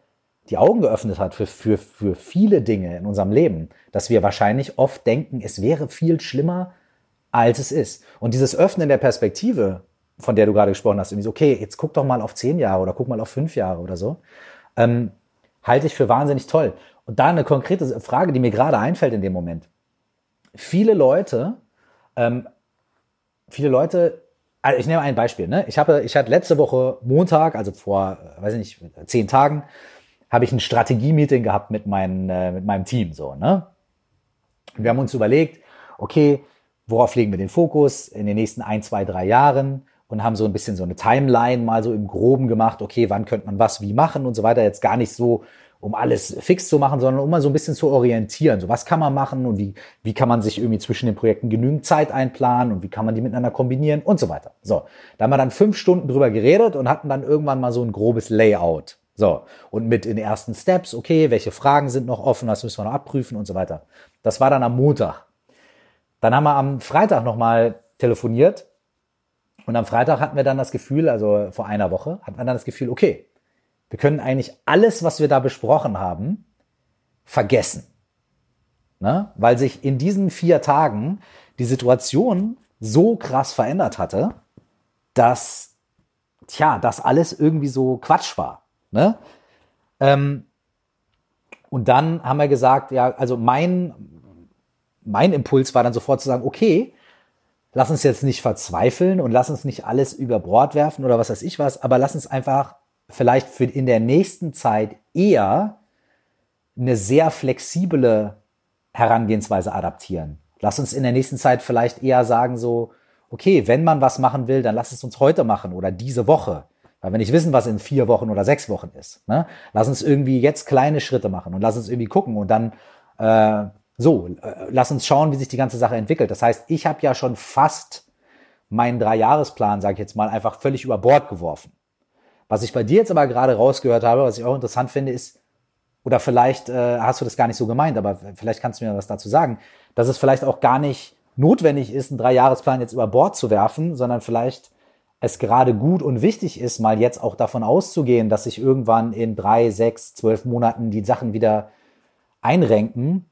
A: die Augen geöffnet hat für, für, für viele Dinge in unserem Leben, dass wir wahrscheinlich oft denken, es wäre viel schlimmer, als es ist. Und dieses Öffnen der Perspektive, von der du gerade gesprochen hast, irgendwie so, okay, jetzt guck doch mal auf zehn Jahre oder guck mal auf fünf Jahre oder so, ähm, halte ich für wahnsinnig toll. Und da eine konkrete Frage, die mir gerade einfällt in dem Moment viele Leute, ähm, viele Leute, also ich nehme ein Beispiel, ne? Ich habe, ich hatte letzte Woche Montag, also vor, äh, weiß ich nicht, zehn Tagen, habe ich ein Strategie-Meeting gehabt mit, mein, äh, mit meinem Team, so, ne? Wir haben uns überlegt, okay, worauf legen wir den Fokus in den nächsten ein, zwei, drei Jahren? Und haben so ein bisschen so eine Timeline mal so im Groben gemacht, okay, wann könnte man was wie machen und so weiter. Jetzt gar nicht so um alles fix zu machen, sondern um mal so ein bisschen zu orientieren. So was kann man machen und wie, wie kann man sich irgendwie zwischen den Projekten genügend Zeit einplanen und wie kann man die miteinander kombinieren und so weiter. So, da haben wir dann fünf Stunden drüber geredet und hatten dann irgendwann mal so ein grobes Layout. So, und mit den ersten Steps, okay, welche Fragen sind noch offen, was müssen wir noch abprüfen und so weiter. Das war dann am Montag. Dann haben wir am Freitag nochmal telefoniert und am Freitag hatten wir dann das Gefühl, also vor einer Woche, hatten wir dann das Gefühl, okay, wir können eigentlich alles, was wir da besprochen haben, vergessen. Ne? Weil sich in diesen vier Tagen die Situation so krass verändert hatte, dass, tja, das alles irgendwie so Quatsch war. Ne? Ähm, und dann haben wir gesagt, ja, also mein, mein Impuls war dann sofort zu sagen, okay, lass uns jetzt nicht verzweifeln und lass uns nicht alles über Bord werfen oder was weiß ich was, aber lass uns einfach vielleicht für in der nächsten Zeit eher eine sehr flexible Herangehensweise adaptieren. Lass uns in der nächsten Zeit vielleicht eher sagen so, okay, wenn man was machen will, dann lass es uns heute machen oder diese Woche. Weil wir nicht wissen, was in vier Wochen oder sechs Wochen ist. Ne? Lass uns irgendwie jetzt kleine Schritte machen und lass uns irgendwie gucken und dann äh, so, äh, lass uns schauen, wie sich die ganze Sache entwickelt. Das heißt, ich habe ja schon fast meinen Dreijahresplan, sage ich jetzt mal, einfach völlig über Bord geworfen. Was ich bei dir jetzt aber gerade rausgehört habe, was ich auch interessant finde, ist, oder vielleicht äh, hast du das gar nicht so gemeint, aber vielleicht kannst du mir was dazu sagen, dass es vielleicht auch gar nicht notwendig ist, einen Dreijahresplan jetzt über Bord zu werfen, sondern vielleicht es gerade gut und wichtig ist, mal jetzt auch davon auszugehen, dass sich irgendwann in drei, sechs, zwölf Monaten die Sachen wieder einrenken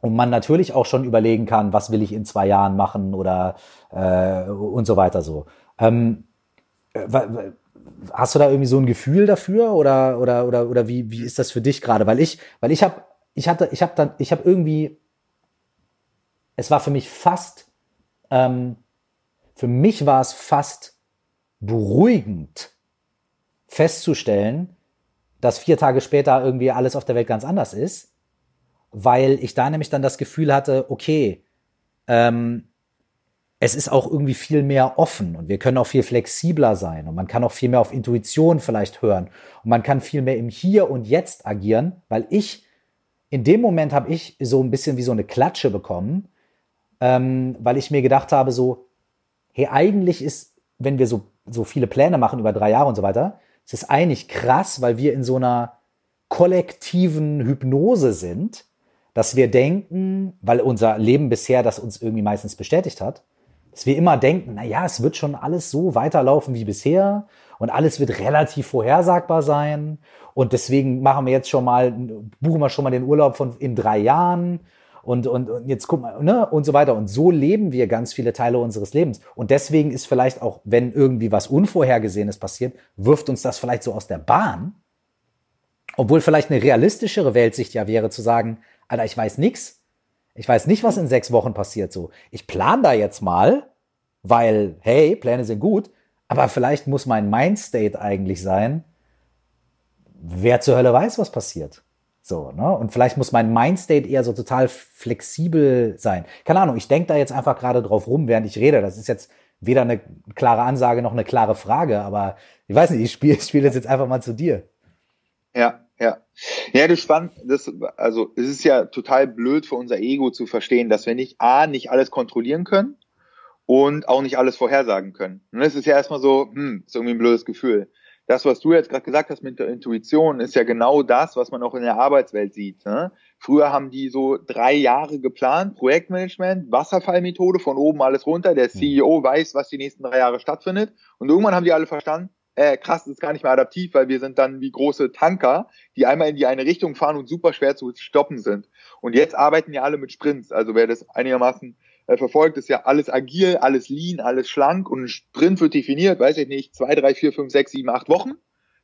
A: und man natürlich auch schon überlegen kann, was will ich in zwei Jahren machen oder äh, und so weiter so. Ähm, äh, hast du da irgendwie so ein Gefühl dafür oder oder oder oder wie wie ist das für dich gerade? Weil ich weil ich habe ich hatte ich habe dann ich habe irgendwie es war für mich fast ähm, für mich war es fast beruhigend festzustellen, dass vier Tage später irgendwie alles auf der Welt ganz anders ist, weil ich da nämlich dann das Gefühl hatte, okay, ähm, es ist auch irgendwie viel mehr offen und wir können auch viel flexibler sein und man kann auch viel mehr auf Intuition vielleicht hören und man kann viel mehr im Hier und Jetzt agieren, weil ich in dem Moment habe ich so ein bisschen wie so eine Klatsche bekommen, ähm, weil ich mir gedacht habe, so, hey, eigentlich ist, wenn wir so, so viele Pläne machen über drei Jahre und so weiter, es ist eigentlich krass, weil wir in so einer kollektiven Hypnose sind, dass wir denken, weil unser Leben bisher das uns irgendwie meistens bestätigt hat, dass wir immer denken, na ja, es wird schon alles so weiterlaufen wie bisher und alles wird relativ vorhersagbar sein. Und deswegen machen wir jetzt schon mal, buchen wir schon mal den Urlaub von in drei Jahren und, und, und jetzt guck mal, ne, und so weiter. Und so leben wir ganz viele Teile unseres Lebens. Und deswegen ist vielleicht auch, wenn irgendwie was Unvorhergesehenes passiert, wirft uns das vielleicht so aus der Bahn. Obwohl vielleicht eine realistischere Weltsicht ja wäre zu sagen, Alter, ich weiß nix. Ich weiß nicht, was in sechs Wochen passiert so. Ich plan da jetzt mal, weil, hey, Pläne sind gut, aber vielleicht muss mein Mindstate eigentlich sein, wer zur Hölle weiß, was passiert. So, ne? Und vielleicht muss mein Mindstate eher so total flexibel sein. Keine Ahnung, ich denke da jetzt einfach gerade drauf rum, während ich rede. Das ist jetzt weder eine klare Ansage noch eine klare Frage, aber ich weiß nicht, ich spiele ich spiel das jetzt einfach mal zu dir.
B: Ja, ja. Ja, das ist spannend. Das, also, es ist ja total blöd für unser Ego zu verstehen, dass wir nicht A, nicht alles kontrollieren können und auch nicht alles vorhersagen können. Und das ist ja erstmal so, hm, ist irgendwie ein blödes Gefühl das, was du jetzt gerade gesagt hast mit der Intuition, ist ja genau das, was man auch in der Arbeitswelt sieht. Ne? Früher haben die so drei Jahre geplant, Projektmanagement, Wasserfallmethode, von oben alles runter. Der CEO weiß, was die nächsten drei Jahre stattfindet. Und irgendwann haben die alle verstanden, äh, krass, das ist gar nicht mehr adaptiv, weil wir sind dann wie große Tanker, die einmal in die eine Richtung fahren und super schwer zu stoppen sind. Und jetzt arbeiten ja alle mit Sprints. Also wer das einigermaßen äh, verfolgt, ist ja alles agil, alles lean, alles schlank und ein Sprint wird definiert, weiß ich nicht, zwei, drei, vier, fünf, sechs, sieben, acht Wochen.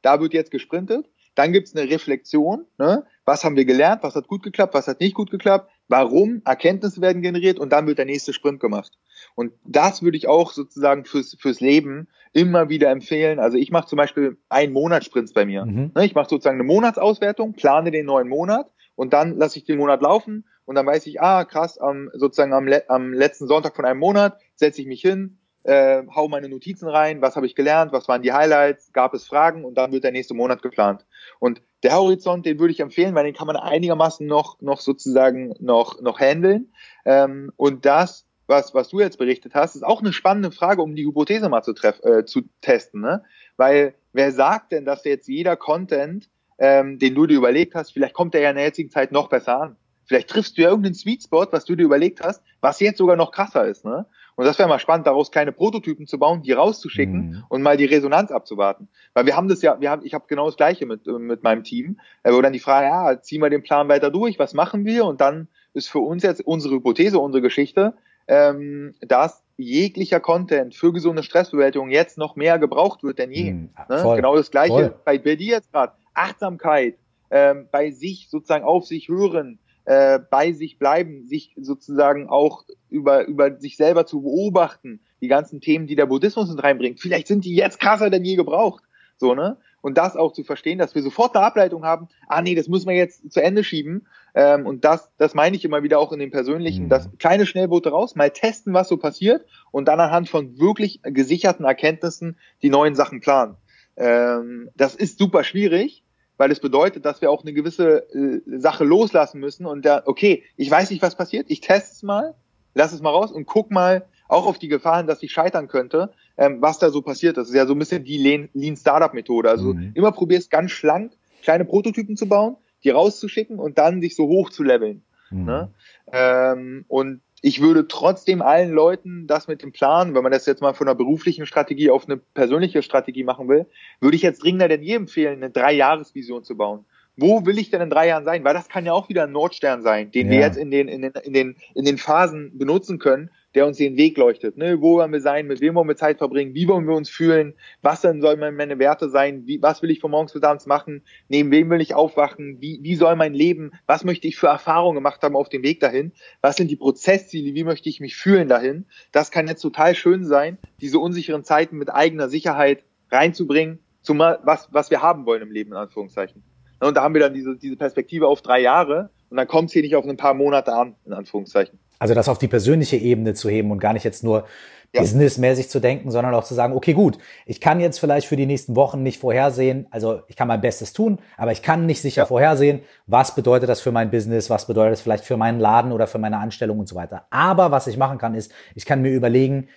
B: Da wird jetzt gesprintet. Dann gibt's eine Reflexion. Ne? Was haben wir gelernt? Was hat gut geklappt? Was hat nicht gut geklappt? Warum? Erkenntnisse werden generiert und dann wird der nächste Sprint gemacht. Und das würde ich auch sozusagen fürs, fürs Leben immer wieder empfehlen. Also ich mache zum Beispiel einen Monatsprints bei mir. Mhm. Ne? Ich mache sozusagen eine Monatsauswertung, plane den neuen Monat und dann lasse ich den Monat laufen und dann weiß ich, ah, krass, am, sozusagen am, am letzten Sonntag von einem Monat setze ich mich hin, äh, hau meine Notizen rein, was habe ich gelernt, was waren die Highlights, gab es Fragen und dann wird der nächste Monat geplant. Und der Horizont, den würde ich empfehlen, weil den kann man einigermaßen noch, noch sozusagen noch, noch handeln. Ähm, und das, was, was du jetzt berichtet hast, ist auch eine spannende Frage, um die Hypothese mal zu, treff, äh, zu testen. Ne? Weil wer sagt denn, dass jetzt jeder Content, ähm, den du dir überlegt hast, vielleicht kommt der ja in der jetzigen Zeit noch besser an. Vielleicht triffst du ja irgendeinen Sweet Spot, was du dir überlegt hast, was jetzt sogar noch krasser ist. Ne? Und das wäre mal spannend, daraus kleine Prototypen zu bauen, die rauszuschicken mhm. und mal die Resonanz abzuwarten. Weil wir haben das ja, wir haben, ich habe genau das Gleiche mit, mit meinem Team, wo dann die Frage, ja, ziehen wir den Plan weiter durch, was machen wir? Und dann ist für uns jetzt unsere Hypothese, unsere Geschichte, ähm, dass jeglicher Content für gesunde Stressbewältigung jetzt noch mehr gebraucht wird denn je. Mhm, ne? Genau das Gleiche bei, bei dir jetzt gerade. Achtsamkeit, ähm, bei sich sozusagen auf sich hören, äh, bei sich bleiben, sich sozusagen auch über, über sich selber zu beobachten, die ganzen Themen, die der Buddhismus mit reinbringt. Vielleicht sind die jetzt krasser denn je gebraucht. So, ne? Und das auch zu verstehen, dass wir sofort eine Ableitung haben, ah nee, das müssen wir jetzt zu Ende schieben. Ähm, und das, das meine ich immer wieder auch in den persönlichen, mhm. das kleine Schnellboote raus, mal testen, was so passiert und dann anhand von wirklich gesicherten Erkenntnissen die neuen Sachen planen. Ähm, das ist super schwierig, weil es bedeutet, dass wir auch eine gewisse äh, Sache loslassen müssen und da, okay, ich weiß nicht, was passiert, ich teste es mal, lass es mal raus und guck mal auch auf die Gefahren, dass ich scheitern könnte, ähm, was da so passiert. Das ist ja so ein bisschen die Lean Startup Methode. Also mhm. immer probierst ganz schlank kleine Prototypen zu bauen, die rauszuschicken und dann sich so hoch zu leveln. Mhm. Ne? Ähm, und ich würde trotzdem allen Leuten das mit dem Plan, wenn man das jetzt mal von einer beruflichen Strategie auf eine persönliche Strategie machen will, würde ich jetzt dringender denn je empfehlen, eine Drei-Jahres-Vision zu bauen. Wo will ich denn in drei Jahren sein? Weil das kann ja auch wieder ein Nordstern sein, den ja. wir jetzt in den, in den, in den, in den Phasen benutzen können, der uns den Weg leuchtet. Ne? Wo wollen wir sein? Mit wem wollen wir Zeit verbringen? Wie wollen wir uns fühlen? Was denn sollen meine Werte sein? Wie, was will ich von morgens bis abends machen? Neben wem will ich aufwachen? Wie, wie soll mein Leben? Was möchte ich für Erfahrungen gemacht haben auf dem Weg dahin? Was sind die Prozessziele? Wie möchte ich mich fühlen dahin? Das kann jetzt total schön sein, diese unsicheren Zeiten mit eigener Sicherheit reinzubringen, zumal was, was wir haben wollen im Leben, in Anführungszeichen. Und da haben wir dann diese, diese Perspektive auf drei Jahre und dann kommt es hier nicht auf ein paar Monate an, in Anführungszeichen.
A: Also das auf die persönliche Ebene zu heben und gar nicht jetzt nur ja. businessmäßig zu denken, sondern auch zu sagen, okay, gut, ich kann jetzt vielleicht für die nächsten Wochen nicht vorhersehen, also ich kann mein Bestes tun, aber ich kann nicht sicher ja. vorhersehen, was bedeutet das für mein Business, was bedeutet das vielleicht für meinen Laden oder für meine Anstellung und so weiter. Aber was ich machen kann, ist, ich kann mir überlegen,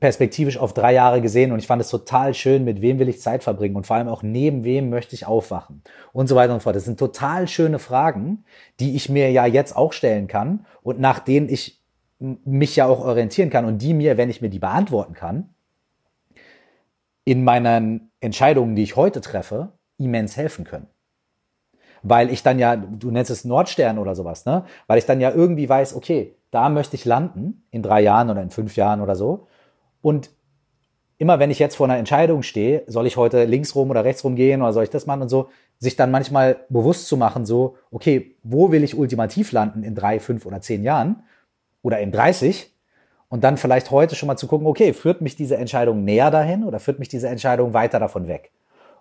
A: perspektivisch auf drei Jahre gesehen und ich fand es total schön, mit wem will ich Zeit verbringen und vor allem auch neben wem möchte ich aufwachen und so weiter und so fort. Das sind total schöne Fragen, die ich mir ja jetzt auch stellen kann und nach denen ich mich ja auch orientieren kann und die mir, wenn ich mir die beantworten kann, in meinen Entscheidungen, die ich heute treffe, immens helfen können. Weil ich dann ja, du nennst es Nordstern oder sowas, ne? Weil ich dann ja irgendwie weiß, okay, da möchte ich landen in drei Jahren oder in fünf Jahren oder so. Und immer wenn ich jetzt vor einer Entscheidung stehe, soll ich heute links rum oder rechts rum gehen oder soll ich das machen und so, sich dann manchmal bewusst zu machen, so, okay, wo will ich ultimativ landen in drei, fünf oder zehn Jahren? oder in 30 und dann vielleicht heute schon mal zu gucken, okay, führt mich diese Entscheidung näher dahin oder führt mich diese Entscheidung weiter davon weg?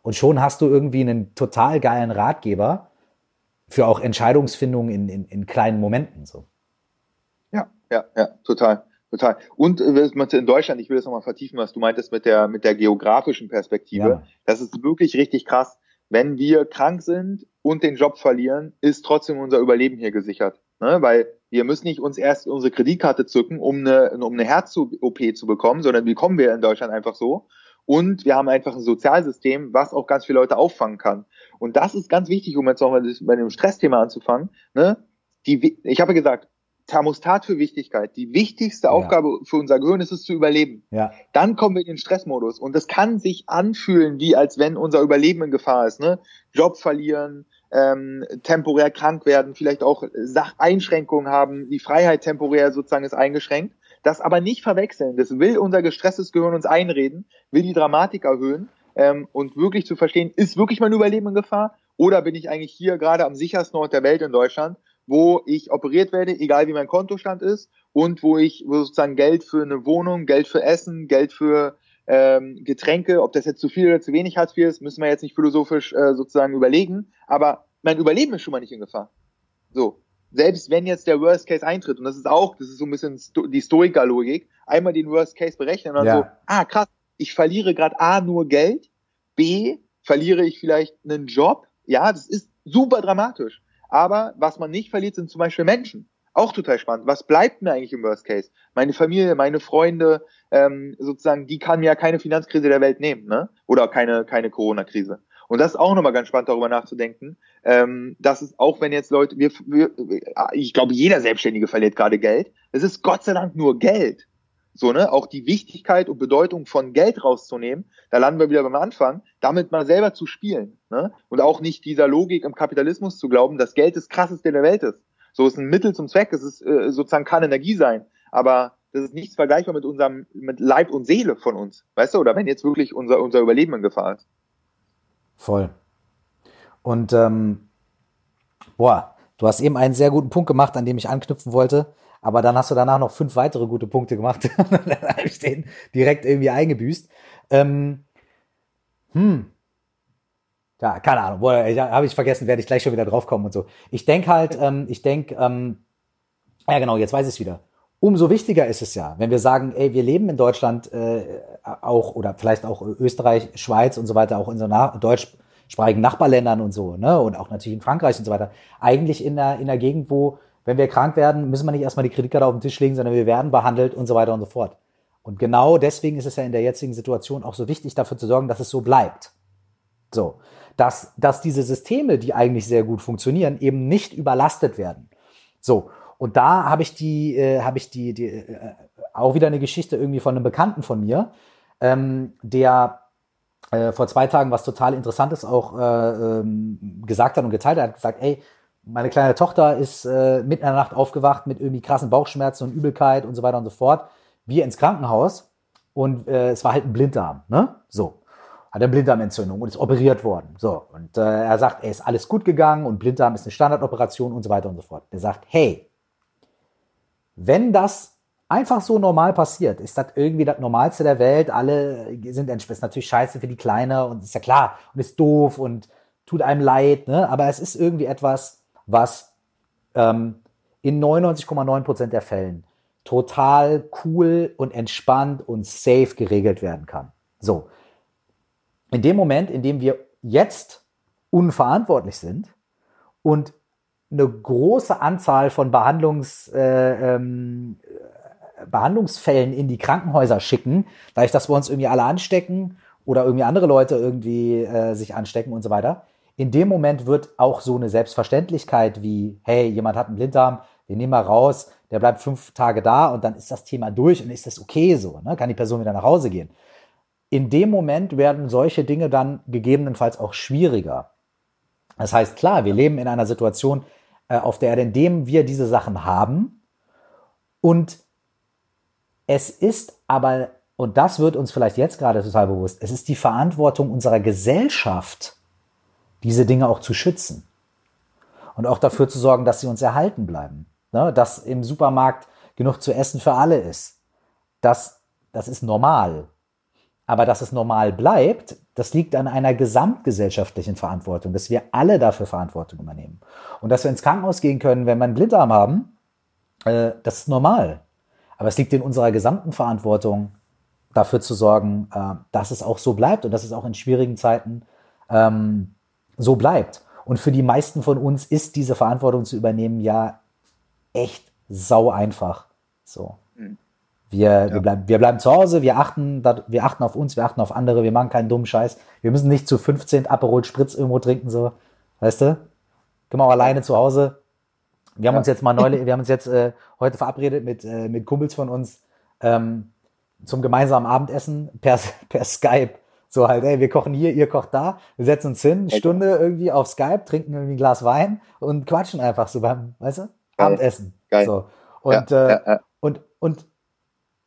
A: Und schon hast du irgendwie einen total geilen Ratgeber für auch Entscheidungsfindung in, in, in kleinen Momenten. So.
B: Ja, ja, ja, total. Total. Und äh, in Deutschland, ich will das nochmal vertiefen, was du meintest mit der, mit der geografischen Perspektive. Ja. Das ist wirklich richtig krass. Wenn wir krank sind und den Job verlieren, ist trotzdem unser Überleben hier gesichert. Ne? Weil wir müssen nicht uns erst unsere Kreditkarte zücken, um eine, um eine Herz-OP zu bekommen, sondern die kommen wir in Deutschland einfach so. Und wir haben einfach ein Sozialsystem, was auch ganz viele Leute auffangen kann. Und das ist ganz wichtig, um jetzt nochmal bei dem Stressthema anzufangen. Ne? Die, ich habe gesagt, Thermostat für Wichtigkeit. Die wichtigste ja. Aufgabe für unser Gehirn ist es zu überleben. Ja. Dann kommen wir in den Stressmodus. Und das kann sich anfühlen, wie als wenn unser Überleben in Gefahr ist. Ne? Job verlieren, ähm, temporär krank werden, vielleicht auch Einschränkungen haben, die Freiheit temporär sozusagen ist eingeschränkt. Das aber nicht verwechseln. Das will unser gestresstes Gehirn uns einreden, will die Dramatik erhöhen ähm, und wirklich zu verstehen, ist wirklich mein Überleben in Gefahr oder bin ich eigentlich hier gerade am sichersten Ort der Welt in Deutschland, wo ich operiert werde, egal wie mein Kontostand ist und wo ich sozusagen Geld für eine Wohnung, Geld für Essen, Geld für ähm, Getränke, ob das jetzt zu viel oder zu wenig Hartz IV ist, müssen wir jetzt nicht philosophisch äh, sozusagen überlegen. Aber mein Überleben ist schon mal nicht in Gefahr. So. Selbst wenn jetzt der Worst Case eintritt, und das ist auch, das ist so ein bisschen die Stoiker-Logik, einmal den Worst Case berechnen und dann ja. so, ah krass, ich verliere gerade A nur Geld, B verliere ich vielleicht einen Job. Ja, das ist super dramatisch. Aber was man nicht verliert, sind zum Beispiel Menschen. Auch total spannend. Was bleibt mir eigentlich im Worst Case? Meine Familie, meine Freunde, ähm, sozusagen, die kann mir ja keine Finanzkrise der Welt nehmen, ne? Oder keine, keine Corona-Krise. Und das ist auch nochmal ganz spannend, darüber nachzudenken, ähm, dass es auch, wenn jetzt Leute, wir, wir ich glaube, jeder Selbstständige verliert gerade Geld. Es ist Gott sei Dank nur Geld. So, ne? Auch die Wichtigkeit und Bedeutung von Geld rauszunehmen, da landen wir wieder beim Anfang, damit mal selber zu spielen. Ne? Und auch nicht dieser Logik im Kapitalismus zu glauben, dass Geld das krasseste der Welt ist. So ist ein Mittel zum Zweck, es ist äh, sozusagen kann Energie sein, aber das ist nichts vergleichbar mit unserem, mit Leib und Seele von uns. Weißt du, oder wenn jetzt wirklich unser, unser Überleben in Gefahr ist.
A: Voll. Und ähm, boah, du hast eben einen sehr guten Punkt gemacht, an dem ich anknüpfen wollte. Aber dann hast du danach noch fünf weitere gute Punkte gemacht. dann habe ich den direkt irgendwie eingebüßt. Ähm, hm. Ja, keine Ahnung. Habe ich vergessen, werde ich gleich schon wieder draufkommen und so. Ich denke halt, ähm, ich denke, ähm, ja genau, jetzt weiß ich es wieder. Umso wichtiger ist es ja, wenn wir sagen, ey, wir leben in Deutschland äh, auch oder vielleicht auch Österreich, Schweiz und so weiter, auch in so na deutschsprachigen Nachbarländern und so, ne? Und auch natürlich in Frankreich und so weiter. Eigentlich in einer, in einer Gegend, wo wenn wir krank werden, müssen wir nicht erstmal die Kreditkarte auf den Tisch legen, sondern wir werden behandelt und so weiter und so fort. Und genau deswegen ist es ja in der jetzigen Situation auch so wichtig, dafür zu sorgen, dass es so bleibt. So. Dass, dass diese Systeme, die eigentlich sehr gut funktionieren, eben nicht überlastet werden. So. Und da habe ich die, äh, habe ich die, die äh, auch wieder eine Geschichte irgendwie von einem Bekannten von mir, ähm, der äh, vor zwei Tagen was total Interessantes auch äh, ähm, gesagt hat und geteilt hat, hat gesagt, ey, meine kleine Tochter ist äh, mitten in der Nacht aufgewacht mit irgendwie krassen Bauchschmerzen und Übelkeit und so weiter und so fort. Wir ins Krankenhaus und äh, es war halt ein Blinddarm, ne? So. Hat eine Blinddarmentzündung und ist operiert worden. So. Und äh, er sagt, ey, ist alles gut gegangen und Blinddarm ist eine Standardoperation und so weiter und so fort. Er sagt, hey, wenn das einfach so normal passiert, ist das irgendwie das Normalste der Welt. Alle sind entsprechend natürlich scheiße für die Kleine und ist ja klar und ist doof und tut einem leid, ne? Aber es ist irgendwie etwas, was ähm, in 99,9 Prozent der Fällen total cool und entspannt und safe geregelt werden kann. So. In dem Moment, in dem wir jetzt unverantwortlich sind und eine große Anzahl von Behandlungs, äh, ähm, Behandlungsfällen in die Krankenhäuser schicken, dadurch, dass wir uns irgendwie alle anstecken oder irgendwie andere Leute irgendwie äh, sich anstecken und so weiter. In dem Moment wird auch so eine Selbstverständlichkeit wie, hey, jemand hat einen Blinddarm, den nehmen wir raus, der bleibt fünf Tage da und dann ist das Thema durch und ist das okay so, ne? kann die Person wieder nach Hause gehen. In dem Moment werden solche Dinge dann gegebenenfalls auch schwieriger. Das heißt, klar, wir leben in einer Situation, äh, auf der, in dem wir diese Sachen haben und es ist aber, und das wird uns vielleicht jetzt gerade total bewusst, es ist die Verantwortung unserer Gesellschaft, diese Dinge auch zu schützen. Und auch dafür zu sorgen, dass sie uns erhalten bleiben. Ne? Dass im Supermarkt genug zu essen für alle ist. Das, das ist normal. Aber dass es normal bleibt, das liegt an einer gesamtgesellschaftlichen Verantwortung, dass wir alle dafür Verantwortung übernehmen. Und dass wir ins Krankenhaus gehen können, wenn wir einen Blinddarm haben, äh, das ist normal. Aber es liegt in unserer gesamten Verantwortung, dafür zu sorgen, äh, dass es auch so bleibt und dass es auch in schwierigen Zeiten ähm, so bleibt. Und für die meisten von uns ist diese Verantwortung zu übernehmen ja echt sau einfach. So. Hm. Wir, ja. wir, bleiben, wir bleiben zu Hause, wir achten, wir achten auf uns, wir achten auf andere, wir machen keinen dummen Scheiß. Wir müssen nicht zu 15 Aperol Spritz irgendwo trinken, so. Weißt du? Können wir auch alleine zu Hause wir haben ja. uns jetzt mal neulich, wir haben uns jetzt äh, heute verabredet mit, äh, mit Kumpels von uns ähm, zum gemeinsamen Abendessen per, per Skype. So halt, ey, wir kochen hier, ihr kocht da, wir setzen uns hin, eine Stunde irgendwie auf Skype, trinken irgendwie ein Glas Wein und quatschen einfach so beim, weißt du, Geil. Abendessen. Geil. So. Und, ja, äh, ja, und, und,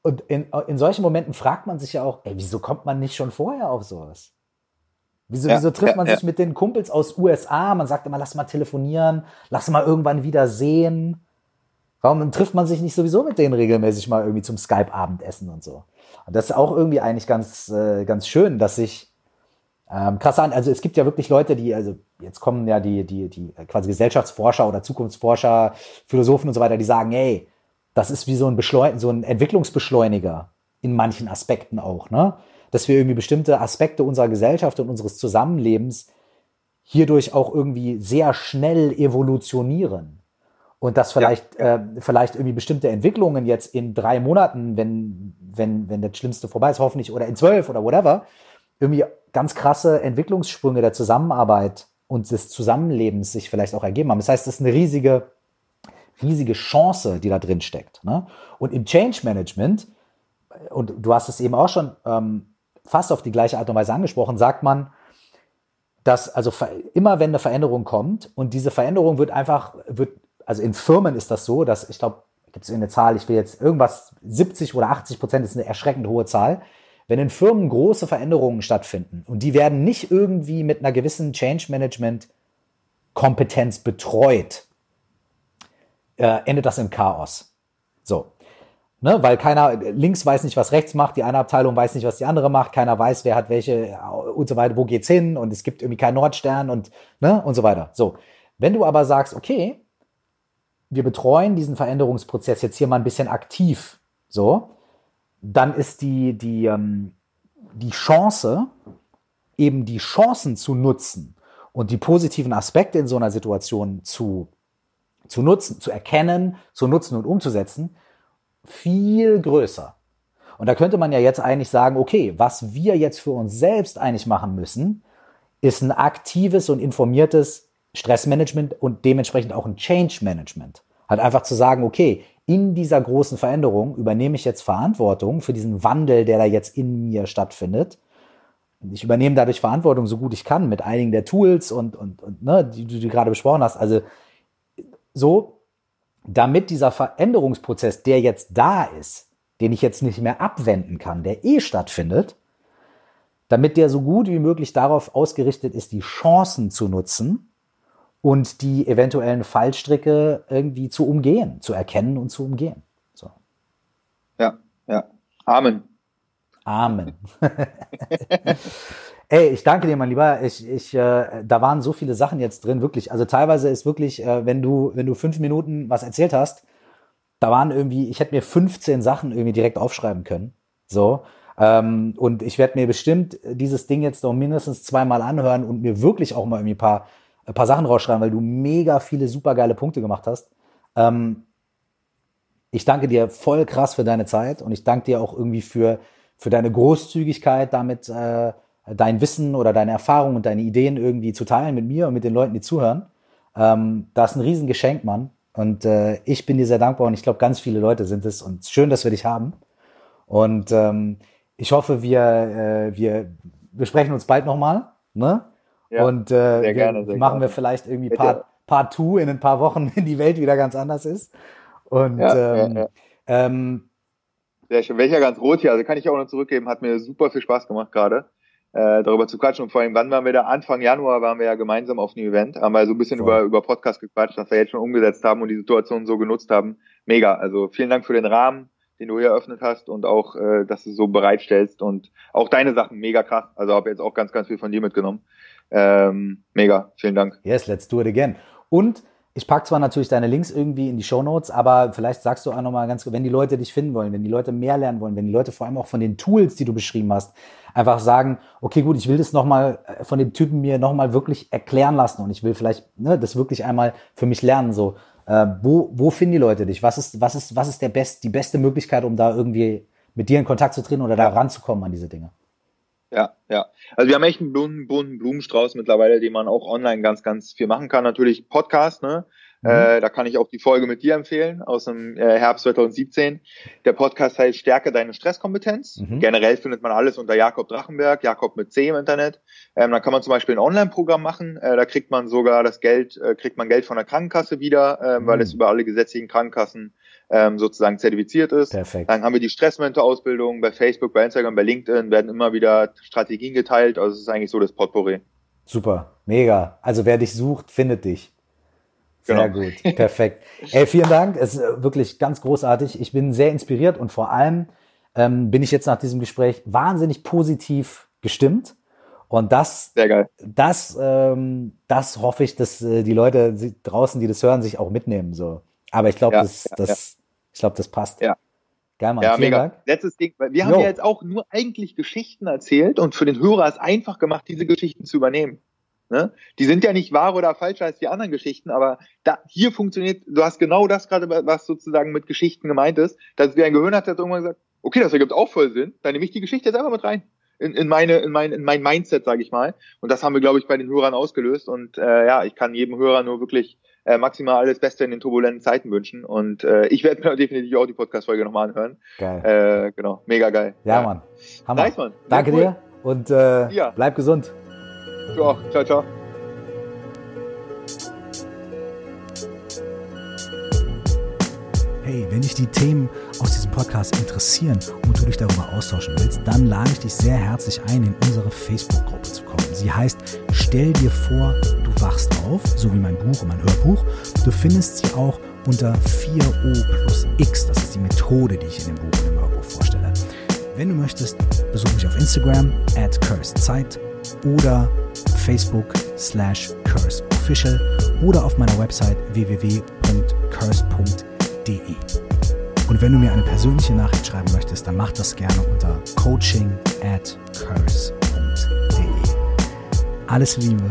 A: und in, in solchen Momenten fragt man sich ja auch, ey, wieso kommt man nicht schon vorher auf sowas? Wieso, ja, wieso trifft man sich mit den Kumpels aus USA? Man sagt immer, lass mal telefonieren, lass mal irgendwann wieder sehen. Warum trifft man sich nicht sowieso mit denen regelmäßig mal irgendwie zum Skype-Abendessen und so? Und das ist auch irgendwie eigentlich ganz, äh, ganz schön, dass sich ähm, krass an. Also es gibt ja wirklich Leute, die, also jetzt kommen ja die, die, die quasi Gesellschaftsforscher oder Zukunftsforscher, Philosophen und so weiter, die sagen, hey, das ist wie so ein Beschleun so ein Entwicklungsbeschleuniger in manchen Aspekten auch, ne? dass wir irgendwie bestimmte Aspekte unserer Gesellschaft und unseres Zusammenlebens hierdurch auch irgendwie sehr schnell evolutionieren. Und dass vielleicht, ja. äh, vielleicht irgendwie bestimmte Entwicklungen jetzt in drei Monaten, wenn, wenn, wenn das Schlimmste vorbei ist, hoffentlich, oder in zwölf oder whatever, irgendwie ganz krasse Entwicklungssprünge der Zusammenarbeit und des Zusammenlebens sich vielleicht auch ergeben haben. Das heißt, es ist eine riesige, riesige Chance, die da drin steckt. Ne? Und im Change Management, und du hast es eben auch schon ähm, fast auf die gleiche Art und Weise angesprochen, sagt man, dass also immer wenn eine Veränderung kommt und diese Veränderung wird einfach, wird, also in Firmen ist das so, dass ich glaube, gibt es eine Zahl, ich will jetzt irgendwas, 70 oder 80 Prozent ist eine erschreckend hohe Zahl. Wenn in Firmen große Veränderungen stattfinden und die werden nicht irgendwie mit einer gewissen Change Management Kompetenz betreut, äh, endet das im Chaos. So. Ne, weil keiner, links weiß nicht, was rechts macht, die eine Abteilung weiß nicht, was die andere macht, keiner weiß, wer hat welche und so weiter, wo geht's hin und es gibt irgendwie keinen Nordstern und, ne, und so weiter. So. Wenn du aber sagst, okay, wir betreuen diesen Veränderungsprozess jetzt hier mal ein bisschen aktiv, so, dann ist die, die, ähm, die Chance, eben die Chancen zu nutzen und die positiven Aspekte in so einer Situation zu, zu nutzen, zu erkennen, zu nutzen und umzusetzen, viel größer. Und da könnte man ja jetzt eigentlich sagen, okay, was wir jetzt für uns selbst eigentlich machen müssen, ist ein aktives und informiertes Stressmanagement und dementsprechend auch ein Change Management. Halt einfach zu sagen, okay, in dieser großen Veränderung übernehme ich jetzt Verantwortung für diesen Wandel, der da jetzt in mir stattfindet. Ich übernehme dadurch Verantwortung so gut ich kann mit einigen der Tools und, und, und ne, die, die du gerade besprochen hast. Also so damit dieser Veränderungsprozess, der jetzt da ist, den ich jetzt nicht mehr abwenden kann, der eh stattfindet, damit der so gut wie möglich darauf ausgerichtet ist, die Chancen zu nutzen und die eventuellen Fallstricke irgendwie zu umgehen, zu erkennen und zu umgehen. So.
B: Ja, ja. Amen.
A: Amen. Ey, ich danke dir, mein Lieber. Ich, ich, äh, da waren so viele Sachen jetzt drin, wirklich. Also teilweise ist wirklich, äh, wenn du, wenn du fünf Minuten was erzählt hast, da waren irgendwie, ich hätte mir 15 Sachen irgendwie direkt aufschreiben können. So. Ähm, und ich werde mir bestimmt dieses Ding jetzt noch mindestens zweimal anhören und mir wirklich auch mal irgendwie ein paar, ein paar Sachen rausschreiben, weil du mega viele super geile Punkte gemacht hast. Ähm, ich danke dir voll krass für deine Zeit und ich danke dir auch irgendwie für, für deine Großzügigkeit, damit äh, dein Wissen oder deine Erfahrungen und deine Ideen irgendwie zu teilen mit mir und mit den Leuten, die zuhören. Ähm, das ist ein Riesengeschenk, Mann. Und äh, ich bin dir sehr dankbar und ich glaube, ganz viele Leute sind es und schön, dass wir dich haben. Und ähm, ich hoffe, wir, äh, wir, wir sprechen uns bald nochmal. Ne? Ja, und äh, sehr gerne, machen gerne. wir vielleicht irgendwie Part, Part 2 in ein paar Wochen, wenn die Welt wieder ganz anders ist. Und ja, ähm, ja, ähm,
B: sehr schön. Welcher ganz rot hier, also kann ich auch noch zurückgeben, hat mir super viel Spaß gemacht gerade äh, darüber zu quatschen. Und vor allem, wann waren wir da? Anfang Januar waren wir ja gemeinsam auf einem Event, haben wir so ein bisschen über, über Podcast gequatscht, was wir jetzt schon umgesetzt haben und die Situation so genutzt haben. Mega. Also vielen Dank für den Rahmen, den du hier eröffnet hast und auch, äh, dass du so bereitstellst und auch deine Sachen mega krass. Also habe jetzt auch ganz, ganz viel von dir mitgenommen. Ähm, mega. Vielen Dank.
A: Yes, let's do it again. Und ich packe zwar natürlich deine Links irgendwie in die Show Notes, aber vielleicht sagst du auch nochmal ganz, wenn die Leute dich finden wollen, wenn die Leute mehr lernen wollen, wenn die Leute vor allem auch von den Tools, die du beschrieben hast, einfach sagen, okay, gut, ich will das nochmal äh, von dem Typen mir nochmal wirklich erklären lassen und ich will vielleicht ne, das wirklich einmal für mich lernen. So, äh, wo, wo finden die Leute dich? Was ist, was ist, was ist der best, die beste Möglichkeit, um da irgendwie mit dir in Kontakt zu treten oder da ranzukommen an diese Dinge?
B: Ja, ja. Also wir haben echt einen bunten, bunten Blumenstrauß mittlerweile, den man auch online ganz, ganz viel machen kann. Natürlich Podcast, ne? Mhm. Äh, da kann ich auch die Folge mit dir empfehlen aus dem äh, Herbst 2017. Der Podcast heißt Stärke deine Stresskompetenz. Mhm. Generell findet man alles unter Jakob Drachenberg, Jakob mit C im Internet. Ähm, dann kann man zum Beispiel ein Online-Programm machen. Äh, da kriegt man sogar das Geld, äh, kriegt man Geld von der Krankenkasse wieder, äh, mhm. weil es über alle gesetzlichen Krankenkassen ähm, sozusagen zertifiziert ist. Perfekt. Dann haben wir die Stressmentor-Ausbildung bei Facebook, bei Instagram, bei LinkedIn werden immer wieder Strategien geteilt. Also es ist eigentlich so das Potpourri.
A: Super, mega. Also wer dich sucht, findet dich. Sehr genau. gut, perfekt. Ey, vielen Dank. Es ist wirklich ganz großartig. Ich bin sehr inspiriert und vor allem ähm, bin ich jetzt nach diesem Gespräch wahnsinnig positiv gestimmt. Und das, das, ähm, das hoffe ich, dass äh, die Leute draußen, die das hören, sich auch mitnehmen. So. Aber ich glaube, ja, das, ja, das, ich glaube, das passt.
B: Ja. Geil, Mann. Ja, mega. Dank. Letztes Ding, wir haben jo. ja jetzt auch nur eigentlich Geschichten erzählt und für den Hörer ist einfach gemacht, diese Geschichten zu übernehmen. Ne? Die sind ja nicht wahr oder falscher als die anderen Geschichten, aber da, hier funktioniert, du hast genau das gerade, was sozusagen mit Geschichten gemeint ist, dass dein Gehirn hat jetzt irgendwann gesagt, okay, das ergibt auch voll Sinn, dann nehme ich die Geschichte jetzt einfach mit rein. In, in meine, in mein, in mein Mindset, sage ich mal. Und das haben wir, glaube ich, bei den Hörern ausgelöst. Und äh, ja, ich kann jedem Hörer nur wirklich äh, maximal alles Beste in den turbulenten Zeiten wünschen. Und äh, ich werde mir definitiv auch die Podcast-Folge nochmal anhören. Geil. Äh, genau, mega geil.
A: Ja, ja. Mann. Hammer. Nice, Mann. Danke cool. dir und äh, ja. bleib gesund.
B: Du auch. Ciao, ciao.
A: Hey, wenn dich die Themen aus diesem Podcast interessieren und du dich darüber austauschen willst, dann lade ich dich sehr herzlich ein, in unsere Facebook-Gruppe zu kommen. Sie heißt Stell dir vor, wachst auf, so wie mein Buch und mein Hörbuch. Du findest sie auch unter 4O plus X. Das ist die Methode, die ich in dem Buch und im Hörbuch vorstelle. Wenn du möchtest, besuch mich auf Instagram at cursedzeit oder Facebook slash curseofficial oder auf meiner Website www.curse.de. Und wenn du mir eine persönliche Nachricht schreiben möchtest, dann mach das gerne unter coaching at curse.de. Alles Liebe